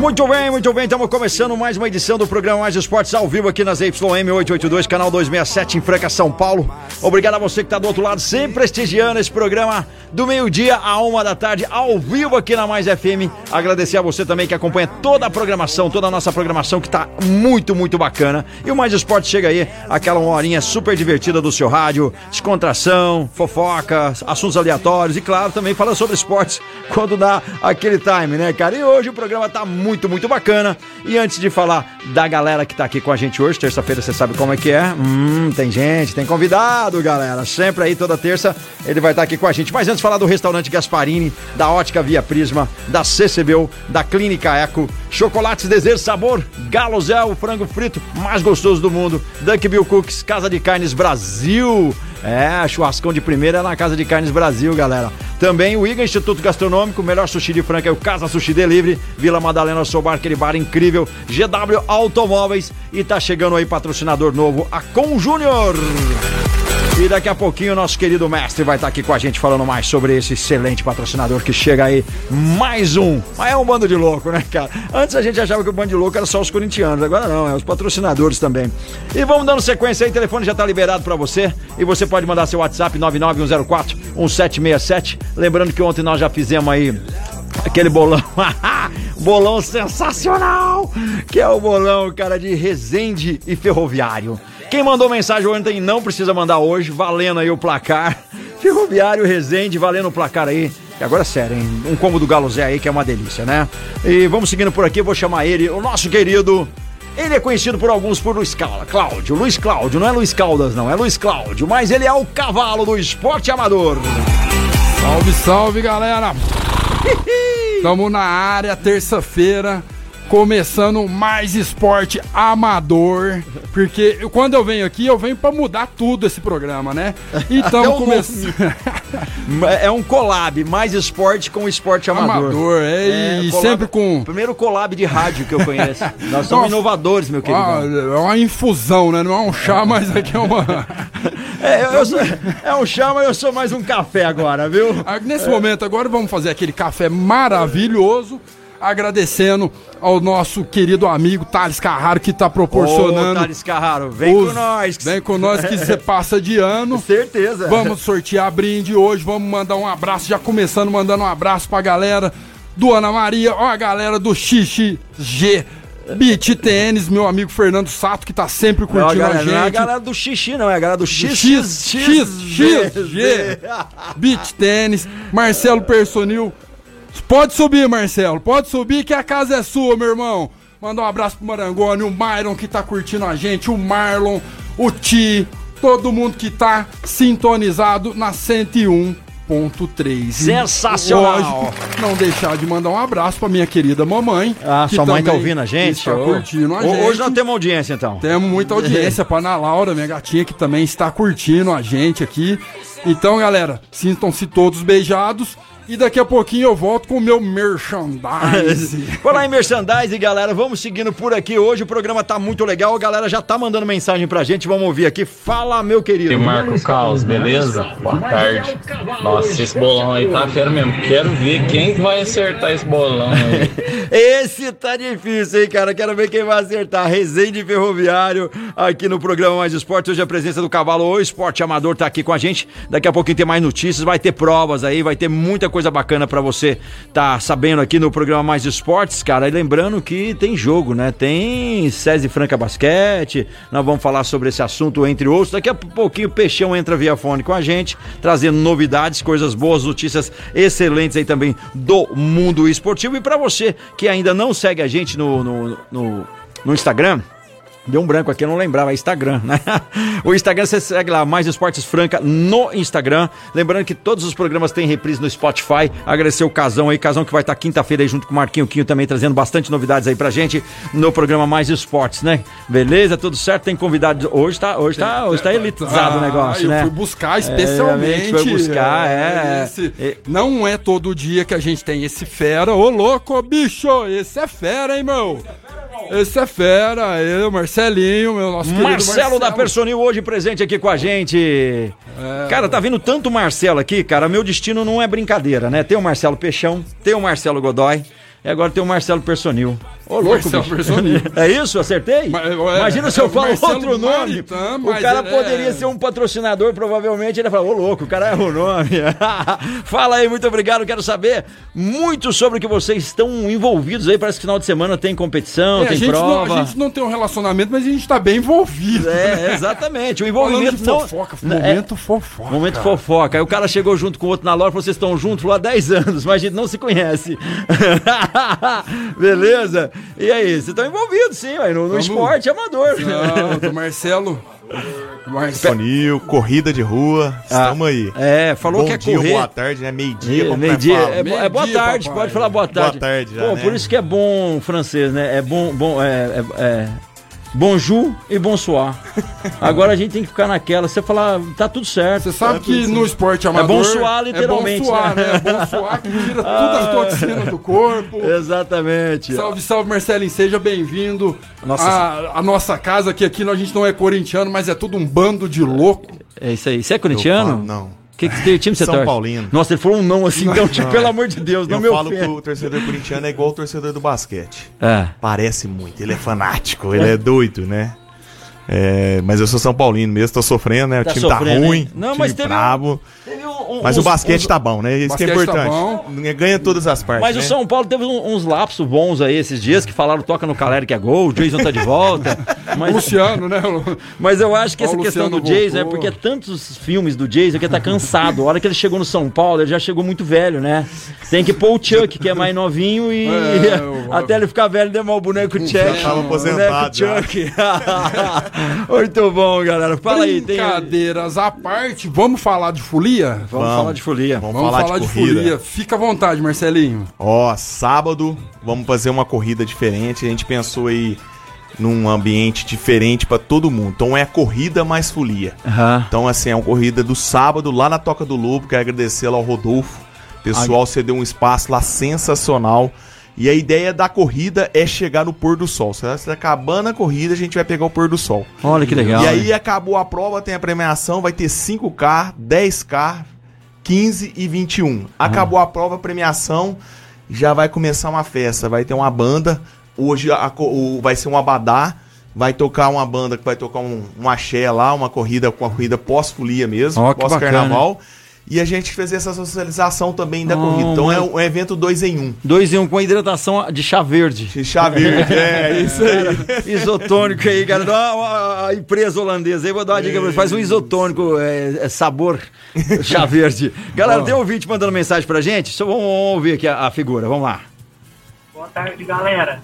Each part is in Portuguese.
Muito bem, muito bem. Estamos começando mais uma edição do programa Mais Esportes ao vivo aqui nas YM 882, canal 267 em Franca, São Paulo. Obrigado a você que está do outro lado, sempre prestigiando esse programa do meio-dia a uma da tarde, ao vivo aqui na Mais FM. Agradecer a você também que acompanha toda a programação, toda a nossa programação que está muito, muito bacana. E o Mais Esportes chega aí, aquela horinha super divertida do seu rádio, descontração, fofoca, assuntos aleatórios e, claro, também falando sobre esportes quando dá aquele time, né, cara? E hoje o programa tá muito, muito bacana. E antes de falar da galera que tá aqui com a gente hoje, terça-feira você sabe como é que é. Hum, tem gente, tem convidado, galera. Sempre aí, toda terça, ele vai estar tá aqui com a gente. Mas antes de falar do restaurante Gasparini, da Ótica Via Prisma, da CCBU, da Clínica Eco, Chocolates Desejo Sabor, Galo Zé, o frango frito mais gostoso do mundo, Duck Bill Cooks, Casa de Carnes Brasil. É, churrascão de primeira na Casa de Carnes Brasil, galera. Também o IGA Instituto Gastronômico, melhor sushi de Franca é o Casa Sushi Delivery, Vila Madalena Sobar, aquele bar incrível, GW Automóveis e tá chegando aí patrocinador novo, a Com Júnior. E daqui a pouquinho o nosso querido mestre vai estar tá aqui com a gente falando mais sobre esse excelente patrocinador que chega aí. Mais um. Mas é um bando de louco, né, cara? Antes a gente achava que o bando de louco era só os corintianos, agora não, é os patrocinadores também. E vamos dando sequência aí, o telefone já tá liberado para você e você pode mandar seu WhatsApp 99104 1767. Lembrando que ontem nós já fizemos aí aquele bolão. bolão sensacional! Que é o bolão, cara, de Resende e Ferroviário. Quem mandou mensagem ontem não precisa mandar hoje, valendo aí o placar. Ferroviário Resende, valendo o placar aí. E agora sério, hein? Um combo do Galo Zé aí que é uma delícia, né? E vamos seguindo por aqui, vou chamar ele, o nosso querido. Ele é conhecido por alguns por Luiz Cláudio. Luiz Cláudio, não é Luiz Caldas, não, é Luiz Cláudio, mas ele é o cavalo do esporte amador. Salve, salve, galera! Estamos na área, terça-feira começando mais esporte amador, porque quando eu venho aqui, eu venho para mudar tudo esse programa, né? Então começando. é um collab, mais esporte com esporte amador. Amador, é, é e collab... sempre com. Primeiro collab de rádio que eu conheço. Nós somos Nossa. inovadores, meu querido. Ah, é uma infusão, né? Não é um chá, mas aqui é uma. É, eu, eu sou, é um chá, mas eu sou mais um café agora, viu? Ah, nesse é. momento, agora vamos fazer aquele café maravilhoso agradecendo ao nosso querido amigo Thales Carraro que está proporcionando. Ô, Thales Carraro, vem os... com nós. Vem com nós que você passa de ano. Certeza. Vamos sortear brinde hoje, vamos mandar um abraço, já começando mandando um abraço pra galera do Ana Maria, ó a galera do XXG. Beat Tênis, meu amigo Fernando Sato, que tá sempre curtindo não, a, galera, a gente. Não é a galera do xixi, não, é a galera do X. X, X, X, X, G. Beat Tênis, Marcelo Personil, Pode subir, Marcelo. Pode subir que a casa é sua, meu irmão. Mandar um abraço pro Marangoni, o Myron que tá curtindo a gente, o Marlon, o Ti, todo mundo que tá sintonizado na 101.3. Sensacional! Lógico, não deixar de mandar um abraço pra minha querida mamãe. Ah, sua mãe tá ouvindo a gente? Está curtindo a gente. Hoje nós temos audiência, então. Temos muita audiência pra Ana Laura, minha gatinha, que também está curtindo a gente aqui. Então, galera, sintam-se todos beijados. E daqui a pouquinho eu volto com o meu merchandising. Falar em merchandising, galera, vamos seguindo por aqui. Hoje o programa tá muito legal. A galera já tá mandando mensagem pra gente. Vamos ouvir aqui. Fala, meu querido. E Marco Caos, beleza? Boa tarde. Nossa, esse bolão aí tá fera mesmo. Quero ver quem vai acertar esse bolão aí. esse tá difícil, hein, cara? Quero ver quem vai acertar. Resende Ferroviário aqui no programa Mais Esporte. Hoje a presença do cavalo, o esporte amador, tá aqui com a gente. Daqui a pouquinho tem mais notícias, vai ter provas aí, vai ter muita coisa coisa bacana para você tá sabendo aqui no programa Mais Esportes, cara. E lembrando que tem jogo, né? Tem SESI Franca Basquete. Nós vamos falar sobre esse assunto, entre outros. Daqui a pouquinho o Peixão entra via fone com a gente, trazendo novidades, coisas boas, notícias excelentes aí também do mundo esportivo. E para você que ainda não segue a gente no, no, no, no Instagram, Deu um branco aqui, eu não lembrava, é Instagram, né? O Instagram você segue lá, Mais Esportes Franca no Instagram. Lembrando que todos os programas têm reprise no Spotify. Agradecer o Casão aí, Casão que vai estar quinta-feira aí junto com o Marquinho Quinho também trazendo bastante novidades aí pra gente no programa Mais Esportes, né? Beleza, tudo certo? Tem convidado. Hoje tá, hoje tá, hoje tá elitizado ah, o negócio, eu né? Eu fui buscar especialmente. É, foi buscar, é. Esse, é. Não é todo dia que a gente tem esse fera. Ô louco, bicho! Esse é fera, hein, meu? Esse é fera, eu, Marcelinho, meu nosso Marcelo, Marcelo da Personil hoje presente aqui com a gente. É, cara, tá vindo tanto Marcelo aqui, cara, meu destino não é brincadeira, né? Tem o Marcelo Peixão, tem o Marcelo Godoy, e agora tem o Marcelo Personil. Ô, louco, É isso? Acertei? É, Imagina se eu falo outro nome. o cara poderia é... ser um patrocinador, provavelmente. Ele fala, ô louco, o cara é o nome. Fala aí, muito obrigado. Quero saber muito sobre o que vocês estão envolvidos aí. Parece que final de semana tem competição, é, tem prova. Não, a gente não tem um relacionamento, mas a gente tá bem envolvido. É, exatamente. O envolvimento. Falando de fofoca, não, momento é, fofoca. Momento fofoca. Aí o cara chegou junto com o outro na loja, vocês estão juntos lá há 10 anos, mas a gente não se conhece. Beleza? E aí, vocês estão envolvidos, sim, no, no Vamos... esporte amador. Não, do Marcelo. Marcelo. corrida de rua, estamos ah, aí. É, falou Bom que é dia, correr. boa tarde, né? Meio-dia. É, é, é, boa tarde, papai. pode falar boa tarde. Boa tarde já, Pô, né? Por isso que é bom francês, né? É bom, bom, é, é, é Bonjour e bonsoir. Agora a gente tem que ficar naquela. Você falar, tá tudo certo. Você sabe tá que no esporte amador. É bonsoir, literalmente. É bonsoir, né? É bonsoir que tira toda a toxina do corpo. Exatamente. Salve, salve, Marcelinho. Seja bem-vindo à, nossa casa, que aqui a gente não é corintiano, mas é tudo um bando de louco. É isso aí. Você é corintiano? não. Que, que time você São torce? Paulino. Nossa, ele falou um não assim, então, tipo, pelo amor de Deus, não Eu meu falo que o torcedor corintiano é igual o torcedor do basquete. É. Parece muito, ele é fanático, ele é doido, né? É, mas eu sou São Paulino mesmo, tô sofrendo, né? O tá time tá ruim, hein? Não, time mas teve brabo. Um, teve um, mas uns, o basquete uns, tá bom, né? Isso que é tá importante. Tá Ganha todas as partes. Mas né? o São Paulo teve uns lapsos bons aí esses dias que falaram toca no Caleri que é gol, o Jason tá de volta. Mas, Luciano, né? Mas eu acho que essa questão do Jason é porque é tantos filmes do Jason que ele tá cansado. A hora que ele chegou no São Paulo, ele já chegou muito velho, né? Tem que pôr o Chuck, que é mais novinho, e é, eu, até ele ficar velho, demar o boneco Chuck. Já tava aposentado. Boneco Chuck. muito bom, galera. Fala aí. Brincadeiras à parte, vamos falar de folia? Vamos, vamos falar de folia. Vamos, vamos falar, falar, de, de folia. Fica à vontade, Marcelinho. Ó, sábado, vamos fazer uma corrida diferente. A gente pensou aí num ambiente diferente para todo mundo. Então é a corrida mais folia. Uhum. Então, assim, é uma corrida do sábado lá na Toca do Lobo. Quero agradecer lá ao Rodolfo. Pessoal, você deu um espaço lá sensacional. E a ideia da corrida é chegar no pôr do sol. Se está acabando a corrida, a gente vai pegar o pôr do sol. Olha que legal. E aí acabou a prova, tem a premiação, vai ter 5K, 10K, 15 e 21. Acabou a prova, a premiação, já vai começar uma festa. Vai ter uma banda Hoje a, o, vai ser um abadá, vai tocar uma banda que vai tocar um, um axé lá, uma corrida, uma corrida pós-folia mesmo, oh, pós-carnaval. E a gente fez essa socialização também da oh, corrida. Então é um evento dois em um. Dois em um, com hidratação de chá verde. De chá verde, é, isso aí. isotônico aí, cara. Dá uma, a empresa holandesa aí, vou dar uma dica pra Faz um isotônico, é, é sabor chá verde. Galera, tem um ouvinte mandando mensagem pra gente? Só vamos ouvir aqui a, a figura, vamos lá. Boa tarde, galera.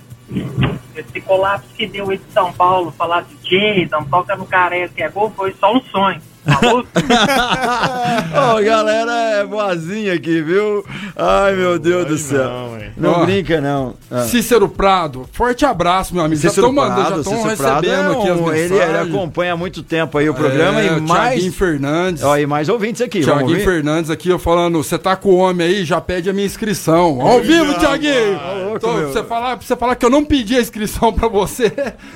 Esse colapso que deu aí de São Paulo, falar de Jason, toca no careca, é gol, foi só um sonho. Ô, oh, galera é boazinha aqui, viu? Ai, meu Deus do céu. Não, não brinca, não. Ah. Cícero Prado, forte abraço, meu amigo. Cícero já Prado, já estão recebendo é um, aqui as mensagens. Ele, ele, acompanha há muito tempo aí o programa é, e mais... Tiaguinho Fernandes. Ó, e mais ouvintes aqui, Tiaguinho Fernandes aqui, eu falando, você tá com o homem aí, já pede a minha inscrição. Ao vivo, Tiaguinho! Então, você falar, você falar que eu não pedi a inscrição pra você.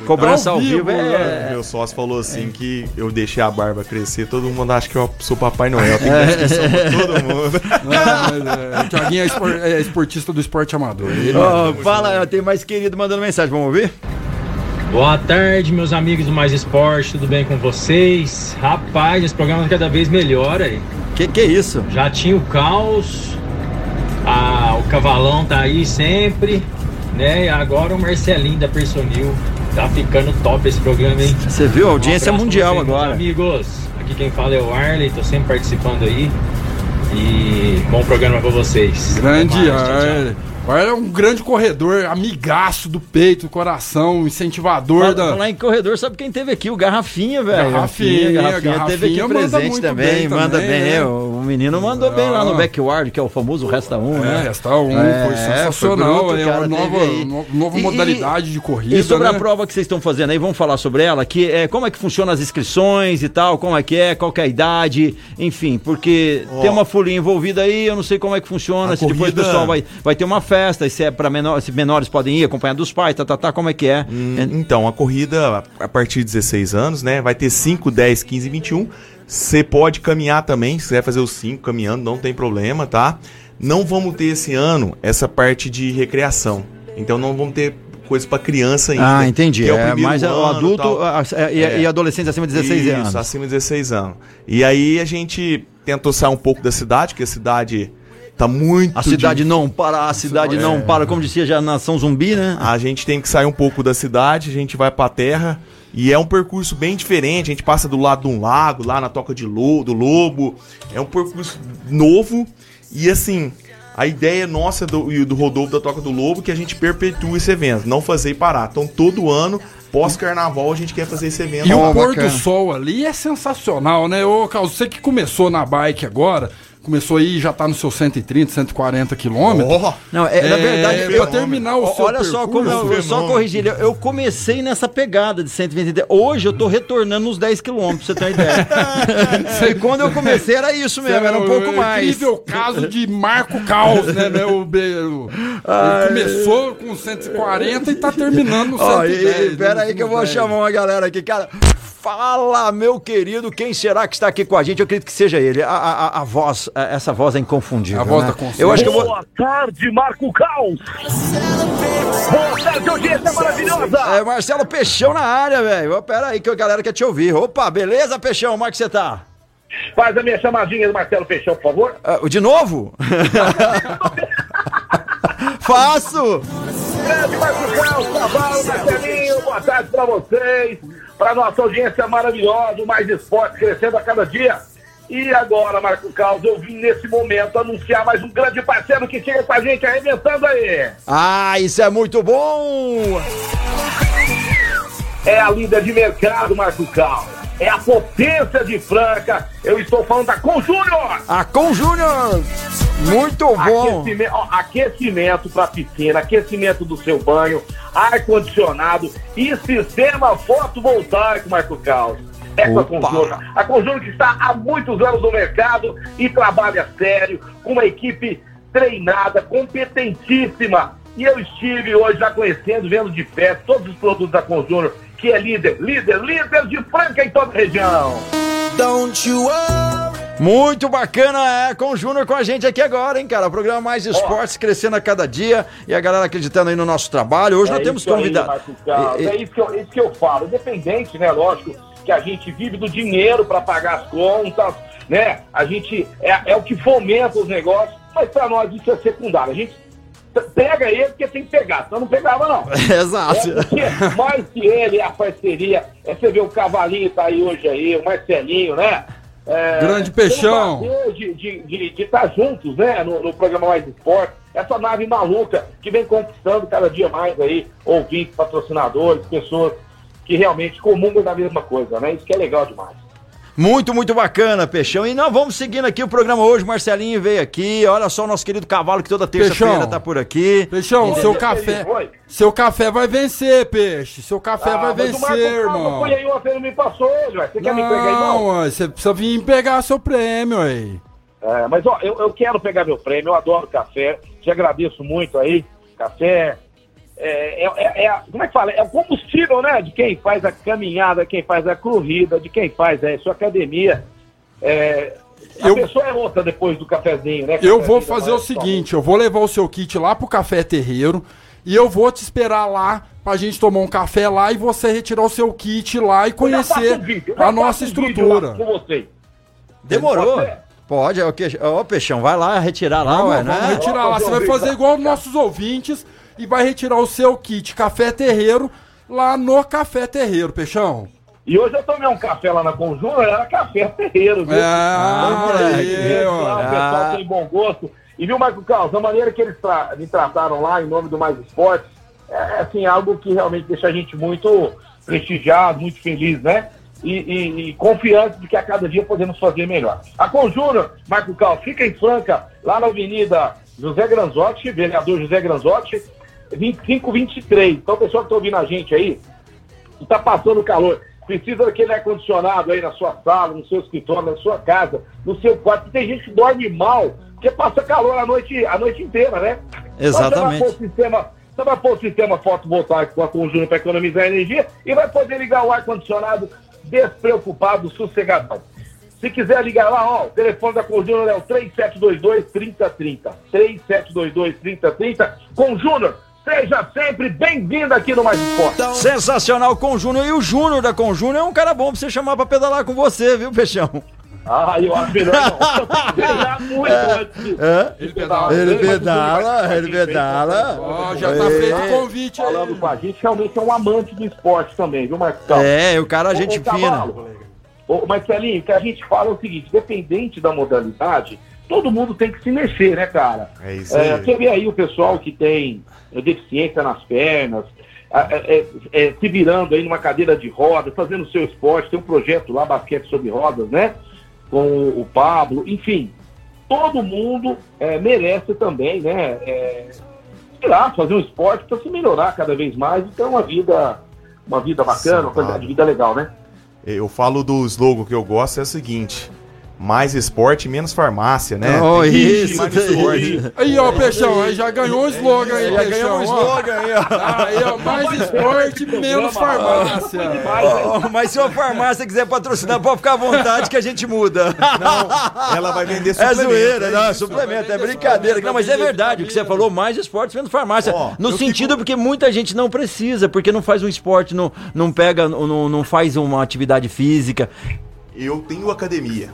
Cobrança ao vivo, vivo é... Meu sócio falou assim que eu deixei a barba crescer todo mundo acha que eu sou Papai Noel. Tem é. todo mundo. Não, é, o Thiaguinho é, espor, é, esportista do esporte amador. Oh, fala, tem mais querido mandando mensagem, vamos ouvir? Boa tarde, meus amigos do Mais Esporte, tudo bem com vocês? Rapaz, esse programa cada vez melhor aí. Que que é isso? Já tinha o caos, a, o cavalão tá aí sempre, né? E agora o Marcelinho da Personil. Tá ficando top esse programa, hein? Você viu? A audiência um mundial vocês, agora. Amigos, Aqui quem fala é o Arley, tô sempre participando aí. E bom programa pra vocês. Grande Arley. Olha, é um grande corredor, amigaço do peito, do coração, incentivador Fala, da. falar em corredor, sabe quem teve aqui? O Garrafinha, velho. Garrafinha, Garrafinha teve aqui Garrafinha manda presente muito também, bem manda também, bem. né? é, O menino mandou bem lá no backyard, que é o famoso Resta 1, É, né? resta um, É, foi sensacional. foi bruto, é uma nova, aí. no- nova E- modalidade de corrida. E sobre né? a prova que vocês estão fazendo aí, vamos falar sobre ela, que é, como é que funciona as inscrições e tal, como é que é, qual que é a idade, enfim, porque Ó. tem uma folhinha envolvida aí, eu não sei como é que funciona, A se depois o corrida- pessoal vai, vai ter uma festa, se é para menores, se menores podem ir, acompanhar dos pais, tá, tá, tá, como é que é? É- Então, a corrida a partir de 16 anos, né? Vai ter 5, 10, 15 e 21. Você pode caminhar também, se quiser fazer os 5 caminhando, não tem problema, tá? Não vamos ter esse ano essa parte de recreação. Então não vamos ter coisa pra criança ainda. Ah, entendi. É, primeiro mas o ano, adulto tal. a- a- e, É. e adolescentes acima de 16 Isso, anos. acima de 16 anos. E aí a gente tentou sair um pouco da cidade, que a cidade tá muito A cidade de- não para, a cidade É. não para, como dizia já a nação zumbi, né? A gente tem que sair um pouco da cidade, a gente vai pra terra e é um percurso bem diferente. A gente passa do lado de um lago, lá na toca de lo, do lobo. É um percurso novo e assim. A ideia nossa do, e do Rodolfo da Toca do Lobo é que a gente perpetua esse evento, não fazer e parar. Então, todo ano, pós-carnaval, a gente quer fazer esse evento. E o pôr bacana. do sol ali é sensacional, né? Ô, Carlos, você que começou na bike agora, começou aí já tá no seu 130, 140 quilômetros. Ó, Não, é, na É, verdade, pra eu, terminar o seu Olha só como eu, eu só corrigir. Eu, eu comecei nessa pegada de 120. Hoje eu tô retornando nos 10 quilômetros, pra você ter uma ideia. e quando eu comecei era isso mesmo, era um pouco mais. Incrível caso de Marco Caos, né? né? O, be- o- ele começou com 140 e tá terminando no 110. Ó, e, né, pera aí que eu vou 110. chamar uma galera aqui, cara. Fala, meu querido, quem será que está aqui com a gente? Eu acredito que seja ele. A, a, a- voz, a- essa voz é inconfundível. A voz né? da consciência. Eu acho que eu vou. Boa tarde, Marco Caos. Boa tarde, audiência maravilhosa. É Marcelo Peixão na área, velho. Pera aí que a galera quer te ouvir. Opa, beleza, Peixão? Como é que você tá? Faz a minha chamadinha do Marcelo Peixão, por favor. Ah, de novo? Faço! Grande Marco Caos, Cavalo, Marcelinho, boa tarde pra vocês, pra nossa audiência maravilhosa, o Mais Esporte crescendo a cada dia. E agora, Marco Caos, eu vim nesse momento anunciar mais um grande parceiro que chega com a gente arrebentando aí. Ah, isso é muito bom! É a líder de mercado, Marco Caos. É a potência de Franca. Eu estou falando da Com Júnior. A Com Júnior! Muito bom! Aquecimento, ó, aquecimento para piscina, aquecimento do seu banho, ar-condicionado e sistema fotovoltaico, Marco Caos. Essa Opa. Conjunto, a Conjunto que está há muitos anos no mercado e trabalha sério, com uma equipe treinada, competentíssima. E eu estive hoje já conhecendo, vendo de perto todos os produtos da Conjunto, que é líder, líder, líder de Franca em toda a região. Muito bacana, é, com o Júnior com a gente aqui agora, hein, cara? O programa Mais Esportes crescendo a cada dia e a galera acreditando aí no nosso trabalho. Hoje nós temos aí, convidado. E- e- É isso que, eu, isso que eu falo. Independente, né? Lógico que a gente vive do dinheiro para pagar as contas, né? A gente é, é o que fomenta os negócios, mas para nós isso é secundário. A gente pega ele porque tem que pegar, senão não pegava, não. Exato. É porque mais que ele, a parceria, é você vê o Cavalinho tá aí hoje aí, o Marcelinho, né? É, Grande Peixão. De estar de, de estar juntos, né? No, no programa Mais Esporte. Essa nave maluca que vem conquistando cada dia mais aí, ouvintes, patrocinadores, pessoas que realmente comungam da mesma coisa, né? Isso que é legal demais. Muito, muito bacana, Peixão. E nós vamos seguindo aqui o programa hoje. Marcelinho veio aqui. Olha só o nosso querido cavalo que toda terça-feira tá por aqui. Peixão, seu café. Seu café vai vencer, peixe. Seu café vai Ah, Marco vencer, Paulo irmão. Foi aí ontem, não me passou hoje, ué. Você quer me pegar aí, Não, não? ué, você precisa vir pegar seu prêmio aí. É, mas ó, eu, eu quero pegar meu prêmio, eu adoro café, te agradeço muito aí. Café é, é, é- é- como é que fala? É o combustível, né? De quem faz a caminhada, quem faz a corrida, de quem faz é, sua academia. É, a Eu- pessoa é outra depois do cafezinho, né? Eu vou fazer o seguinte, eu vou levar o seu kit lá pro Café Terreiro e eu vou te esperar lá pra gente tomar um café lá e você retirar o seu kit lá e conhecer um vídeo, a nossa um estrutura. Com você. Demorou. Pode é o que? Ô, Peixão, vai lá retirar lá, Vamos, ué, vamos né? retirar lá. Você vai fazer vídeo. igual os nossos ouvintes e vai retirar o seu kit Café Terreiro lá no Café Terreiro, Peixão. E hoje eu tomei um café lá na Conjunta, era café terreiro, viu? É, Então, olha aí, gente, olha. O pessoal tem bom gosto. E viu, Marco Carlos, a maneira que eles tra me trataram lá em nome do Mais Esportes, é assim, algo que realmente deixa a gente muito prestigiado, muito feliz, né? E, e, e confiante de que a cada dia podemos fazer melhor. A Conjúnior, Marco Carlos, fica em Franca, lá na Avenida José Granzotti, vereador José Granzotti, 2523. Então, pessoal que está ouvindo a gente aí, está passando calor, precisa daquele ar-condicionado aí na sua sala, no seu escritório, na sua casa, no seu quarto. Tem gente que dorme mal, porque passa calor a noite, a noite inteira, né? Exatamente. Então, você vai pôr o sistema, você vai pôr o sistema fotovoltaico com a Conjunto para economizar energia e vai poder ligar o ar-condicionado despreocupado, sossegadão. Se quiser ligar lá, ó, o telefone da Conjúnior é o 3722-3030. 3722-3030. Conjúnior, seja sempre bem-vindo aqui no Mais Esporte. Sensacional com o Júnior. E o Júnior da Conjúnior é um cara bom pra você chamar pra pedalar com você, viu, Peixão? Ah, eu acho melhor não. De pedalar. Ele o Júnior pedala, ele pedala. Ó, já tá É. feito o convite aí. Falando com a gente, realmente é um amante do esporte também, viu, Marcos? É, o cara, gente Ô, ô, fina. Ô, Marcelinho, o que a gente fala é o seguinte, dependente da modalidade, todo mundo tem que se mexer, né, cara? É isso É, aí. você vê aí o pessoal que tem é, deficiência nas pernas, é, é, é, se virando aí numa cadeira de rodas, fazendo seu esporte, tem um projeto lá, basquete sobre rodas, né? Com o Pablo, enfim, todo mundo é, merece também, né? É, sei lá, fazer um esporte para se melhorar cada vez mais e ter uma vida, uma vida bacana, uma qualidade de vida legal, né? Eu falo do slogan que eu gosto, é o seguinte. Mais esporte, menos farmácia, né? Oh, isso, mais esporte. Aí, ó, Peixão, aí já ganhou um slogan aí, Já Peixão. ganhamos um ó. slogan aí, ó. Aí, ó, mais esporte, menos farmácia. Mas se a farmácia quiser patrocinar, pode ficar à vontade que a gente muda. Não, ela vai vender É suplemento. zoeira, não, é isso. suplemento, é brincadeira. Não, mas é verdade o que você falou, mais esportes menos farmácia. Ó, no sentido fico- porque muita gente não precisa, porque não faz um esporte, não, não pega, não, não faz uma atividade física. Eu tenho academia.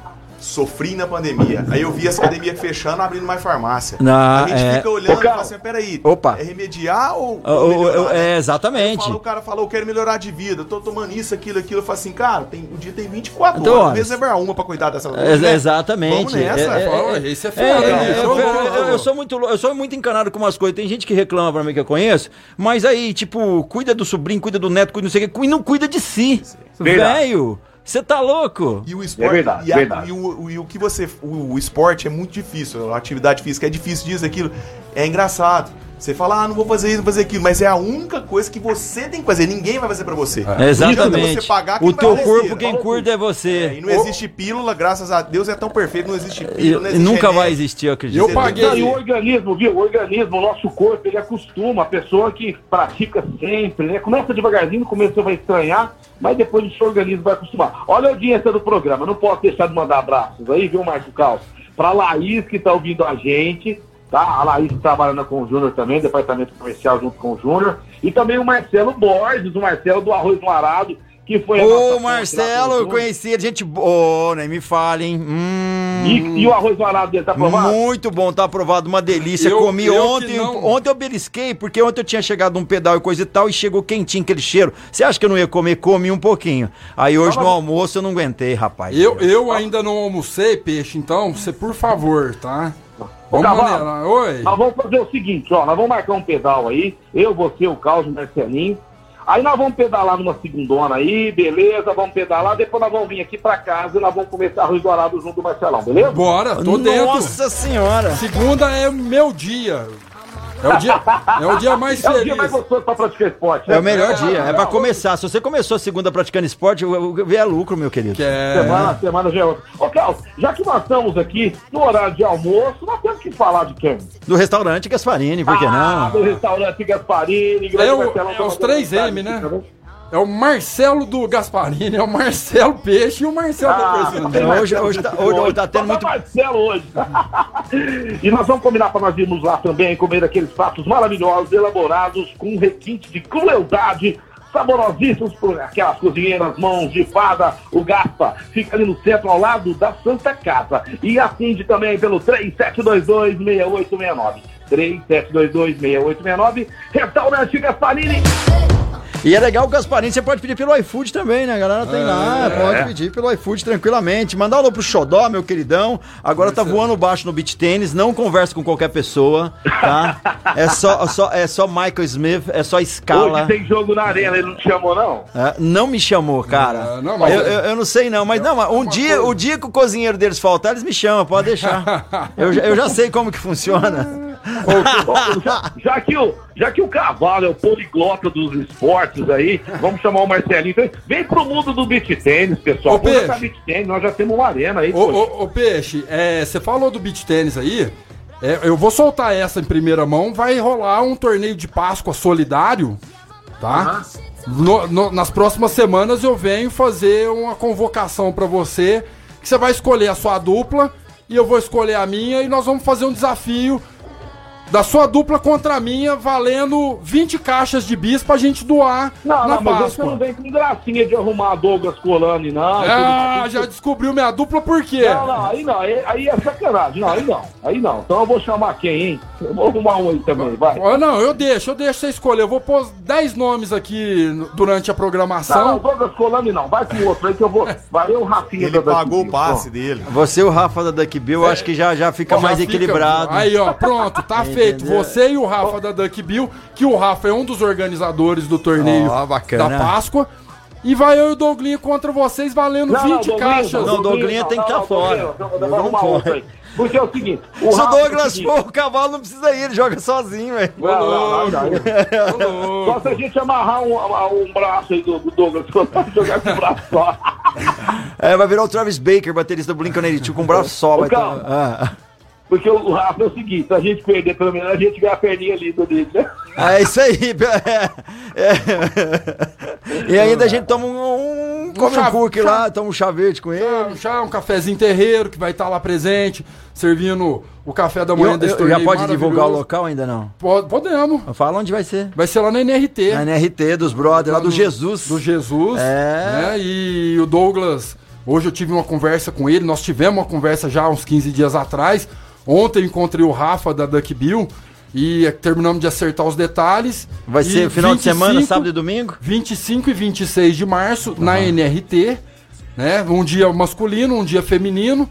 Sofri na pandemia. Aí eu vi as academias fechando, abrindo mais farmácia. Na- a gente é. fica olhando Ô, e fala assim, peraí, Opa. é remediar ou, ou né? é, exatamente. Fala, o cara falou, eu quero melhorar de vida, tô tomando isso, aquilo, aquilo. Eu falo assim, cara, tem, o dia tem 24 Então, horas, vezes levar uma pra cuidar dessa É, né? Exatamente. Vamos nessa. É, é, Ó, é, esse é É, é, é, eu, eu- eu sou muito, eu sou muito encanado com umas coisas. Tem gente que reclama pra mim que eu conheço, mas aí, tipo, cuida do sobrinho, cuida do neto, cuida não sei o que, e não cuida de si. Velho, você tá louco? E o esporte, É verdade, e, a- verdade. e o, o- e o que você. O, o esporte é muito difícil, a atividade física é difícil disso, aquilo. É engraçado. Você fala, ah, não vou fazer isso, não vou fazer aquilo, mas é a única coisa que você tem que fazer, ninguém vai fazer pra você. Não adianta Exatamente. Você pagar quem O teu corpo, quem cuida é É, e você. não existe pílula, graças a Deus é tão perfeito, não existe pílula, não e existe nunca remédio. vai existir, eu acredito. Eu paguei. Não, e o organismo, viu? O organismo, o nosso corpo, ele acostuma. A pessoa que pratica sempre, né? Começa devagarzinho, no começo você vai estranhar, mas depois o seu organismo vai acostumar. Olha a audiência do programa, não posso deixar de mandar abraços aí, viu, Marco Caos? Pra Laís, que tá ouvindo a gente, tá? A Laís trabalhando com o Júnior também, departamento comercial junto com o Júnior. E também o Marcelo Borges, o Marcelo do Arroz no Arado, que foi a Ô, Marcelo, eu conheci, gente boa, nem me fale, hein? Hum, E, e o Arroz no Arado dele, tá aprovado? Muito bom, tá aprovado, uma delícia. Eu- Comi eu ontem, não- ontem eu belisquei, porque ontem eu tinha chegado num pedal e coisa e tal, e chegou quentinho aquele cheiro. Você acha que eu não ia comer? Comi um pouquinho. Aí hoje no almoço eu não aguentei, rapaz. Eu, eu ainda não almocei, peixe, então você, por favor, tá? Vamos Cavalo. Oi. Nós vamos fazer o seguinte, ó, nós vamos marcar um pedal aí, eu, você, o Carlos, o Marcelinho. Aí nós vamos pedalar numa segundona aí, beleza, vamos pedalar, depois nós vamos vir aqui pra casa e nós vamos começar Arroz Dourado junto do Marcelão, beleza? Bora, tô dentro. Nossa senhora! Segunda é meu dia. É o dia, é o dia mais É o feliz. dia mais gostoso pra praticar esporte. É o melhor É, dia, é pra começar. Se você começou a segunda praticando esporte, é lucro, meu querido. Que é... Semana, semana já é outra. Ô, Carlos, já que nós estamos aqui no horário de almoço, nós temos que falar de quem? Do restaurante Gasparini, por que Ah, não? do restaurante Gasparini. grande É o- Marcelão, é tá os fazendo 3M, vontade né? É o Marcelo do Gasparini, é o Marcelo Peixe e o Marcelo da Ah, Persona. tem Hoje- hoje tá- hoje- hoje tá tendo muito- Marcelo hoje. e nós vamos combinar para nós irmos lá também comer aqueles pratos maravilhosos, elaborados com um requinte de crueldade, saborosíssimos por aquelas cozinheiras mãos de fada, o Gaspa. Fica ali no centro, ao lado da Santa Casa. E atende também pelo 3722-6869. 3722-6869. Restaurante Gasparini. E é legal Gasparinho, você pode pedir pelo iFood também, né? A galera tem lá, É. pode pedir pelo iFood tranquilamente. Mandar um alô pro Xodó, meu queridão. Agora tá voando baixo no beach tênis, não conversa com qualquer pessoa, tá? É só, só, é só Michael Smith, é só escala. Hoje tem jogo na arena, ele não te chamou, não? É, não me chamou, cara. Não, não, mas- eu, eu, eu não sei não, mas não, um dia, o dia que o cozinheiro deles faltar, eles me chamam, pode deixar. Eu, eu já sei como que funciona. Já, já que o, já que o cavalo é o poliglota dos esportes aí, vamos chamar o Marcelinho. Então, vem pro mundo do beat tênis, pessoal. Ô, Peixe. jogar beat tênis, nós já temos uma arena aí. Ô, ô, ô, Peixe, é, você falou do beach tênis aí. é, eu vou soltar essa em primeira mão. Vai rolar um torneio de Páscoa solidário, tá? No- no- nas próximas semanas eu venho fazer uma convocação pra você, que você vai escolher a sua dupla e eu vou escolher a minha e nós vamos fazer um desafio da sua dupla contra a minha, valendo 20 caixas de bis pra gente doar Não, na não, mas você não Páscoa. vem com gracinha de arrumar Douglas Colani, não. Ah, Tudo- já descobriu minha dupla por quê? Não, não, aí não, aí, aí é sacanagem. Não, aí não, aí não. Então eu vou chamar quem, hein? Eu vou arrumar um aí também, vai. Ó, Não, eu deixo, eu deixo você escolher. Eu vou pôr 10 nomes aqui durante a Não, não, programação. Douglas Colani não, vai com outro aí que eu vou. Vai eu, o Rafinha Ele da pagou o passe dele. Você e o Rafa da Duck Bill, eu acho que já, já fica Já mais fica- equilibrado. Aí, ó, pronto, tá feito. Você e o Rafa da Duck Bill, que o Rafa é um dos organizadores do torneio Ó, bacana. da Páscoa. E vai eu e o Douglinho contra vocês valendo Não, não, 20 Douglinho, caixas. Não, Douglinho tem que tá fora. Douglinho, eu vou arrumar não outro pode. aí. Porque é o seguinte, o Se o Rafa é o Douglas seguinte, for, o cavalo não precisa ir, ele joga sozinho, velho. Não, não, não, não. Só se a gente amarrar um, um braço aí do, do Douglas, jogar com o braço só. É, vai virar o Travis Baker, baterista do Blink-182, com o braço só. Vai ter... ah. Porque o Rafa é o seguinte, se a gente perder pelo menos, a gente ganha a perninha ali do dele, né? É isso aí. é. E ainda a gente toma um, um come um cookie lá, toma um chá verde com ele. Um chá, um cafezinho terreiro que vai estar lá presente, servindo o café da manhã eu- desse eu- já pode divulgar o local ainda não? Pode- Podemos. Fala onde vai ser. Vai ser lá na NRT. Na NRT dos brothers, lá do no- Jesus. Do Jesus. É. Né? E o Douglas, hoje eu tive uma conversa com ele, nós tivemos uma conversa já há uns 15 dias atrás. Ontem eu encontrei o Rafa da Duck Bill e terminamos de acertar os detalhes. Vai E ser final de semana, 25 sábado e domingo? 25 e 26 de março na NRT, né? Um dia masculino, um dia feminino.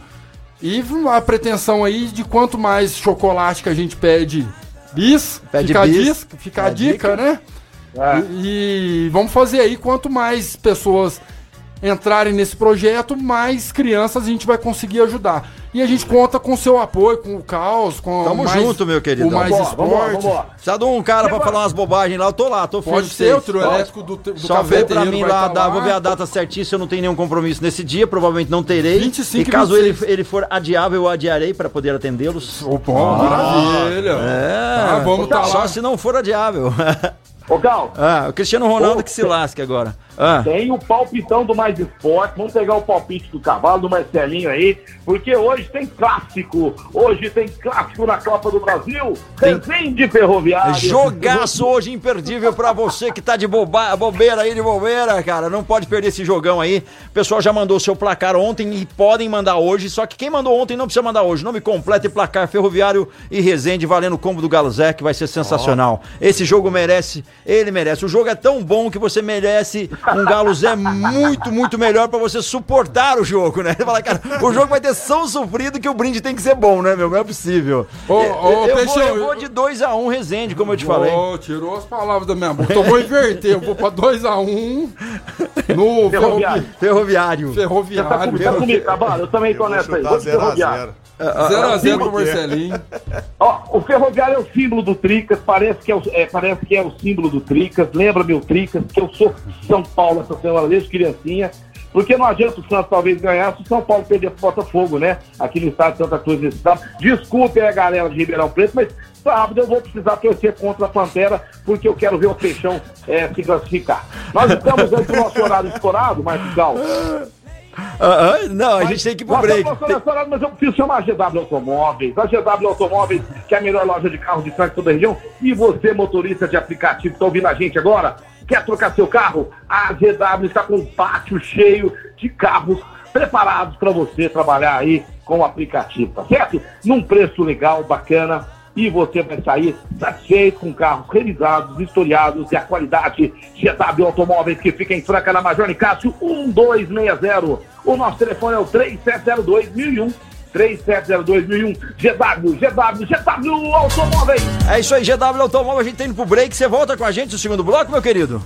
E a pretensão aí de quanto mais chocolate que a gente pede bis, Pede fica, a bis. dis- fica a É a dica, né? É. E, e vamos fazer aí, quanto mais pessoas entrarem nesse projeto, mais crianças a gente vai conseguir ajudar. E a gente conta com o seu apoio, com o caos, com Tamo o mais, junto, meu querido. o mais Vambora, esporte. vambora. Precisa de um cara pra falar umas bobagens lá, eu tô lá, tô firme Pode pra ser o trio elétrico do, do Só vê pra mim vai lá, tá dá, vou ver a data certinha se eu não tenho nenhum compromisso nesse dia, provavelmente não terei. 25 e caso e ele, 26. ele for adiável, eu adiarei para poder atendê-los. Opa, maravilha. É, Tá, vamos tá só lá. se não for adiável. Ô, Gal, ah, o Cristiano Ronaldo Ô, que se lasque agora. Ah, tem o palpitão do Mais Esporte. Vamos pegar o palpite do cavalo, do Marcelinho aí, porque hoje tem clássico. Hoje tem clássico na Copa do Brasil. Tem- Resende Ferroviário. jogaço hoje imperdível pra você que tá de boba, bobeira aí, de bobeira, cara. Não pode perder esse jogão aí. O pessoal já mandou seu placar ontem e podem mandar hoje. Só que quem mandou ontem não precisa mandar hoje. Nome completo e placar Ferroviário e Resende valendo o combo do Galo Zé, que vai ser sensacional. Esse jogo merece, ele merece. O jogo é tão bom que você merece um Galo Zé muito, muito melhor pra você suportar o jogo, né? Você fala, cara, o jogo vai ter tão sofrido que o brinde tem que ser bom, né, meu? Não é possível. Ô, ô, eu, eu vou, Peixão, eu vou de 2x1 um, Resende, como eu te falei. Ô, tirou as palavras da minha boca. Então eu vou inverter. Eu vou pra 2x1 no Ferroviário. Ferroviário. Ferroviário. Tá comigo, tá comigo, cavalo. Eu também tô nessa aí. Vou de 0 a Ferroviário. 0 0x0 pro Marcelinho. Ó, o Ferroviário é o símbolo do Tricas, parece que é o, é, parece que é o símbolo do Tricas. Lembra meu Tricas, que eu sou São Paulo essa semana desde criancinha. Porque não adianta o Santos talvez ganhar se o São Paulo perder pro Botafogo, né? Aqui no estado de Santa Cruz nesse sábado. Desculpe aí a galera de Ribeirão Preto, mas sábado eu vou precisar torcer contra a Pantera, porque eu quero ver o Peixão é, se classificar. Nós estamos aí com o nosso horário estourado, Marcos Gal. Ah, ah, não, a gente tem que ir pro break. horário, mas eu preciso chamar a GW Automóveis. A GW Automóveis, que é a melhor loja de carro de Franca toda a região. E você, motorista de aplicativo, que está ouvindo a gente agora, quer trocar seu carro? A GW está com um pátio cheio de carros preparados para você trabalhar aí com o aplicativo, tá certo? Num preço legal, bacana. E você vai sair satisfeito com carros revisados, historiados e a qualidade GW Automóveis que fica em Franca na Major Nicásio 1260. O nosso telefone é o 3702 1001 3702 GW, GW, GW Automóveis. É isso aí, GW Automóvel, a gente tá indo pro break. Você volta com a gente no segundo bloco, meu querido?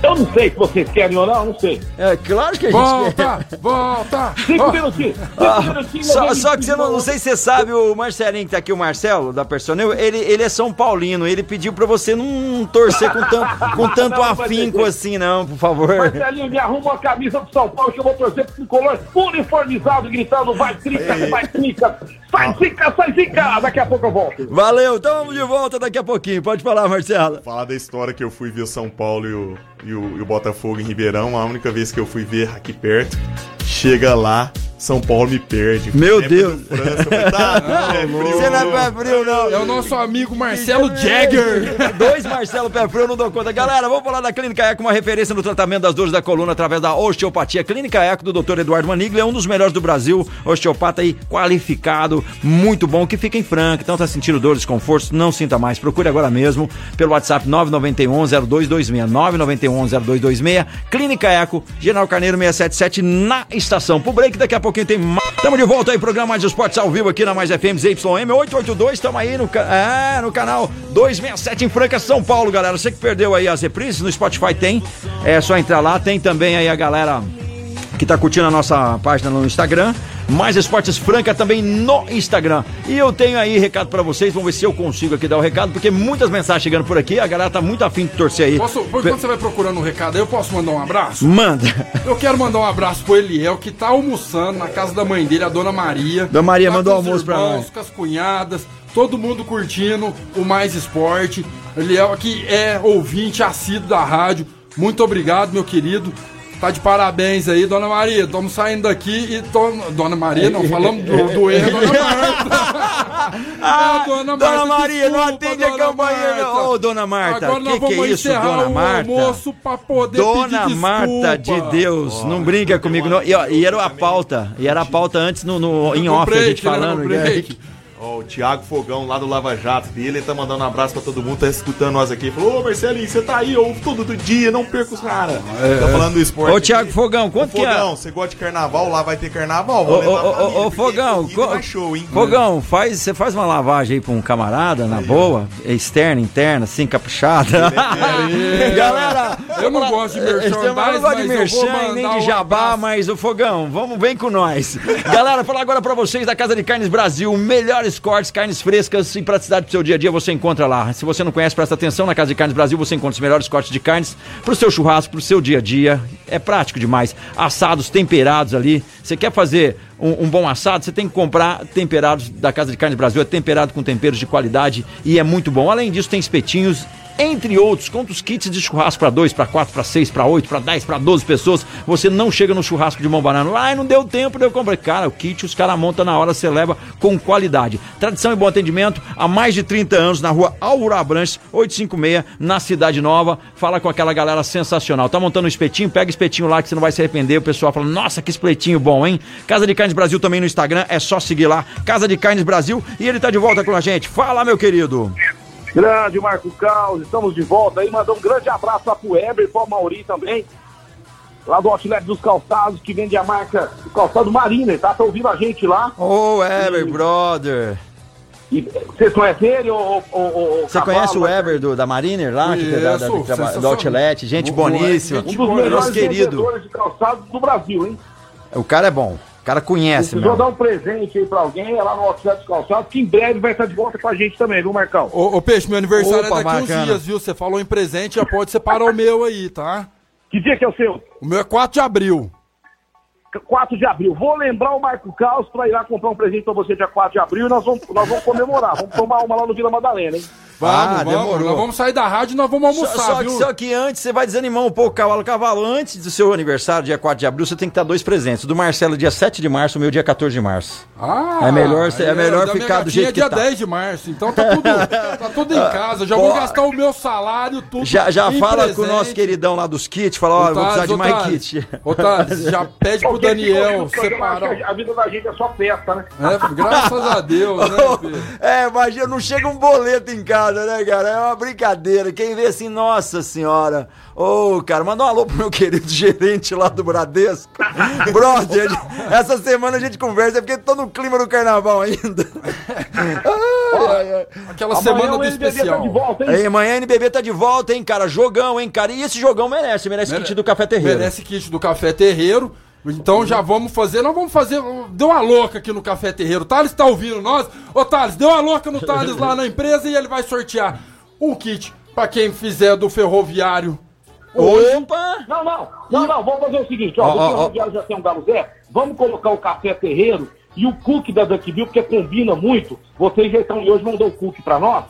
Eu não sei se vocês querem ou não, não sei. É claro que a gente Volta, volta. Cinco Ó, minutinhos. Cinco Ah, minutinhos. só, só que você não, não sei se você sabe, o Marcelinho que tá aqui, o Marcelo, da Personel, ele, ele é São Paulino, ele pediu pra você não torcer com tanto, com tanto Não, afinco assim, não, por favor. Marcelinho, me arruma uma camisa do São Paulo que eu vou torcer pro tricolor uniformizado, gritando: vai, trica, vai, trica, sai, zica, sai, zica. Daqui a pouco eu volto. Valeu, então vamos de volta daqui a pouquinho. Pode falar, Marcelo. Falar da história que eu fui ver São Paulo e o, e o, e o Botafogo em Ribeirão, a única vez que eu fui ver aqui perto, chega lá, São Paulo me perde. Meu Época Deus. França, tá, é frio, Você não é pé frio, não. É o nosso amigo Marcelo Jagger. Dois Marcelo Pé Frio, eu não dou conta. Galera, vamos falar da Clínica Eco, uma referência no tratamento das dores da coluna através da osteopatia. Clínica Eco do Dr. Eduardo Maniglia é um dos melhores do Brasil. Osteopata aí qualificado, muito bom, que fica em Franca. Então tá sentindo dores, desconfortos, não sinta mais. Procure agora mesmo pelo WhatsApp 991 0226 991 0226. Clínica Eco, General Carneiro 677 na estação. Pro break, daqui a pouquinho tem mais. Tamo de volta aí, programa Mais Esportes ao vivo aqui na Mais FM ZYM 882. Tamo aí no, é, no canal 267 em Franca, São Paulo, galera. Você que perdeu aí as reprises, no Spotify tem. É só entrar lá. Tem também aí a galera que tá curtindo a nossa página no Instagram. Mais Esportes Franca também no Instagram. E eu tenho aí recado pra vocês. Vamos ver se eu consigo aqui dar o recado, porque muitas mensagens chegando por aqui. A galera tá muito afim de torcer aí. Posso, por enquanto você vai procurando um recado aí, eu posso mandar um abraço? Manda. Eu quero mandar um abraço pro Eliel, que tá almoçando na casa da mãe dele, a dona Maria. Dona Maria Tá mandou almoço pra irmãos, nós. Com as cunhadas, todo mundo curtindo o Mais Esporte. Eliel, que é ouvinte assíduo da rádio. Muito obrigado, meu querido. Tá de parabéns aí, dona Maria. Estamos saindo daqui e tô... Dona Maria, não, falamos do, do erro, dona Marta. Ah, É, dona, Maria, não desculpa, atende a dona campanha, Marta. não. Ô, dona Marta, Agora que nós que é vamos isso, encerrar dona o Marta? almoço pra poder Dona pedir Marta de. Deus, não brinca comigo. Não. E, ó, e era a pauta, e era a pauta antes no, no- em No off, a break, gente né, no falando. Ó, o Thiago Fogão, lá do Lava Jato dele, ele tá mandando um abraço pra todo mundo, tá escutando nós aqui. Falou, ô Marcelinho, você tá aí, eu ouvo todo do dia, não perca os caras. Tá falando do esporte. Ô, Thiago. Fogão, quanto que é? Fogão, você gosta de carnaval? Lá vai ter carnaval? Ô, Fogão, co- show, hein? Fogão, faz, você faz uma lavagem aí pra um camarada, na boa, externa, interna, assim, caprichada. Galera, Eu não gosto de merchandise, eu não gosto de merchan e nem de jabá, mas o Fogão, vamos, vem com nós. Galera, falar agora pra vocês da Casa de Carnes Brasil, melhores cortes, carnes frescas e praticidade pro seu dia a dia você encontra lá. Se você não conhece, presta atenção, na Casa de Carnes Brasil você encontra os melhores cortes de carnes pro seu churrasco, pro seu dia a dia. É prático demais. Assados temperados ali. Você quer fazer um, um bom assado, você tem que comprar temperados da Casa de Carnes Brasil. É temperado com temperos de qualidade e é muito bom. Além disso, tem espetinhos entre outros, conta os kits de churrasco para 2, para 4, para 6, para 8, para 10, para 12 pessoas. Você não chega no churrasco de mão banana. Ai, não deu tempo, deu comprar. Cara, o kit os caras montam na hora, você leva com qualidade. Tradição e bom atendimento há mais de 30 anos na rua Aura Abranches, 856, na Cidade Nova. Fala com aquela galera sensacional. Tá montando um espetinho? Pega espetinho lá que você não vai se arrepender. O pessoal fala, nossa, que espetinho bom, hein? Casa de Carnes Brasil também no Instagram, é só seguir lá. Casa de Carnes Brasil. E ele tá de volta com a gente. Fala, meu querido. Grande Marco Caos, estamos de volta aí. Mandar um grande abraço lá pro Weber e pro Mauri também. Lá do Outlet dos Calçados, que vende a marca do calçado Mariner, tá? Tá ouvindo a gente lá. Ô, Weber, brother. E vocês conhecem ele ou, Você conhece o Weber do, da Mariner lá? Que, da, da, da, Conheço, da- do. Outlet, gente boníssima. Um dos melhores Nosso querido. de calçados do Brasil, hein? O cara é bom. O cara conhece, Precisou dar meu. um presente aí pra alguém, é lá no Outlet dos Calçados, que em breve vai estar de volta com a gente também, viu, Marcão? Ô, ô, Peixe, meu aniversário Opa, é daqui bacana. uns dias, viu? Você falou em presente, já pode separar o meu aí, tá? Que dia que é o seu? O meu é 4 de abril. 4 de abril. Vou lembrar o Marco Caos pra ir lá comprar um presente pra você dia 4 de abril e nós vamos, nós vamos comemorar. Vamos tomar uma lá no Vila Madalena, hein? Vamos, Ah, vamos. demorou. Nós vamos sair da rádio e nós vamos Só, almoçar, só que, viu? só que antes você vai desanimar um pouco o cavalo. Cavalo, antes do seu aniversário, dia 4 de abril, você tem que estar dois presentes. O do Marcelo, dia 7 de março, o meu dia 14 de março. Ah, É melhor cê- é melhor da minha ficar do jeito é dia que tá. 10 de março, então tá tudo, tá tudo em casa. Já vou gastar o meu salário, tudo Já, já em fala com o presente. nosso queridão lá dos kits, fala, ó, eu vou precisar de mais kit. Thales, já pede pro Porque Daniel separar. que A vida da gente é só festa, né? É, graças a Deus, né, Pedro? É, imagina, não chega um boleto em casa, né, cara? É uma brincadeira. Quem vê assim, nossa senhora. Ô, cara, manda um alô pro meu querido gerente lá do Bradesco. Brother, essa semana a gente conversa, é porque tô no clima do carnaval ainda. Ai, ai, ai. Aquela Amanhã semana o do especial. Tá de volta, hein? Aí, amanhã a NBB tá de volta, hein, cara? Jogão, hein, cara? E esse jogão merece, merece Mere- kit do Café Terreiro. Merece kit do Café Terreiro. Então já vamos fazer, nós vamos fazer. Deu uma louca aqui no Café Terreiro. O Thales tá ouvindo nós? Ô Thales, deu uma louca no Thales lá na empresa e ele vai sortear um kit pra quem fizer do ferroviário. Opa! Não, não, não, não, vamos fazer o seguinte, ó, Ó, o. Ferroviário já tem um Galo Zé, vamos colocar o Café Terreiro e o cookie da Duck Bill, porque combina muito, vocês já estão e hoje vão dar o cookie pra nós,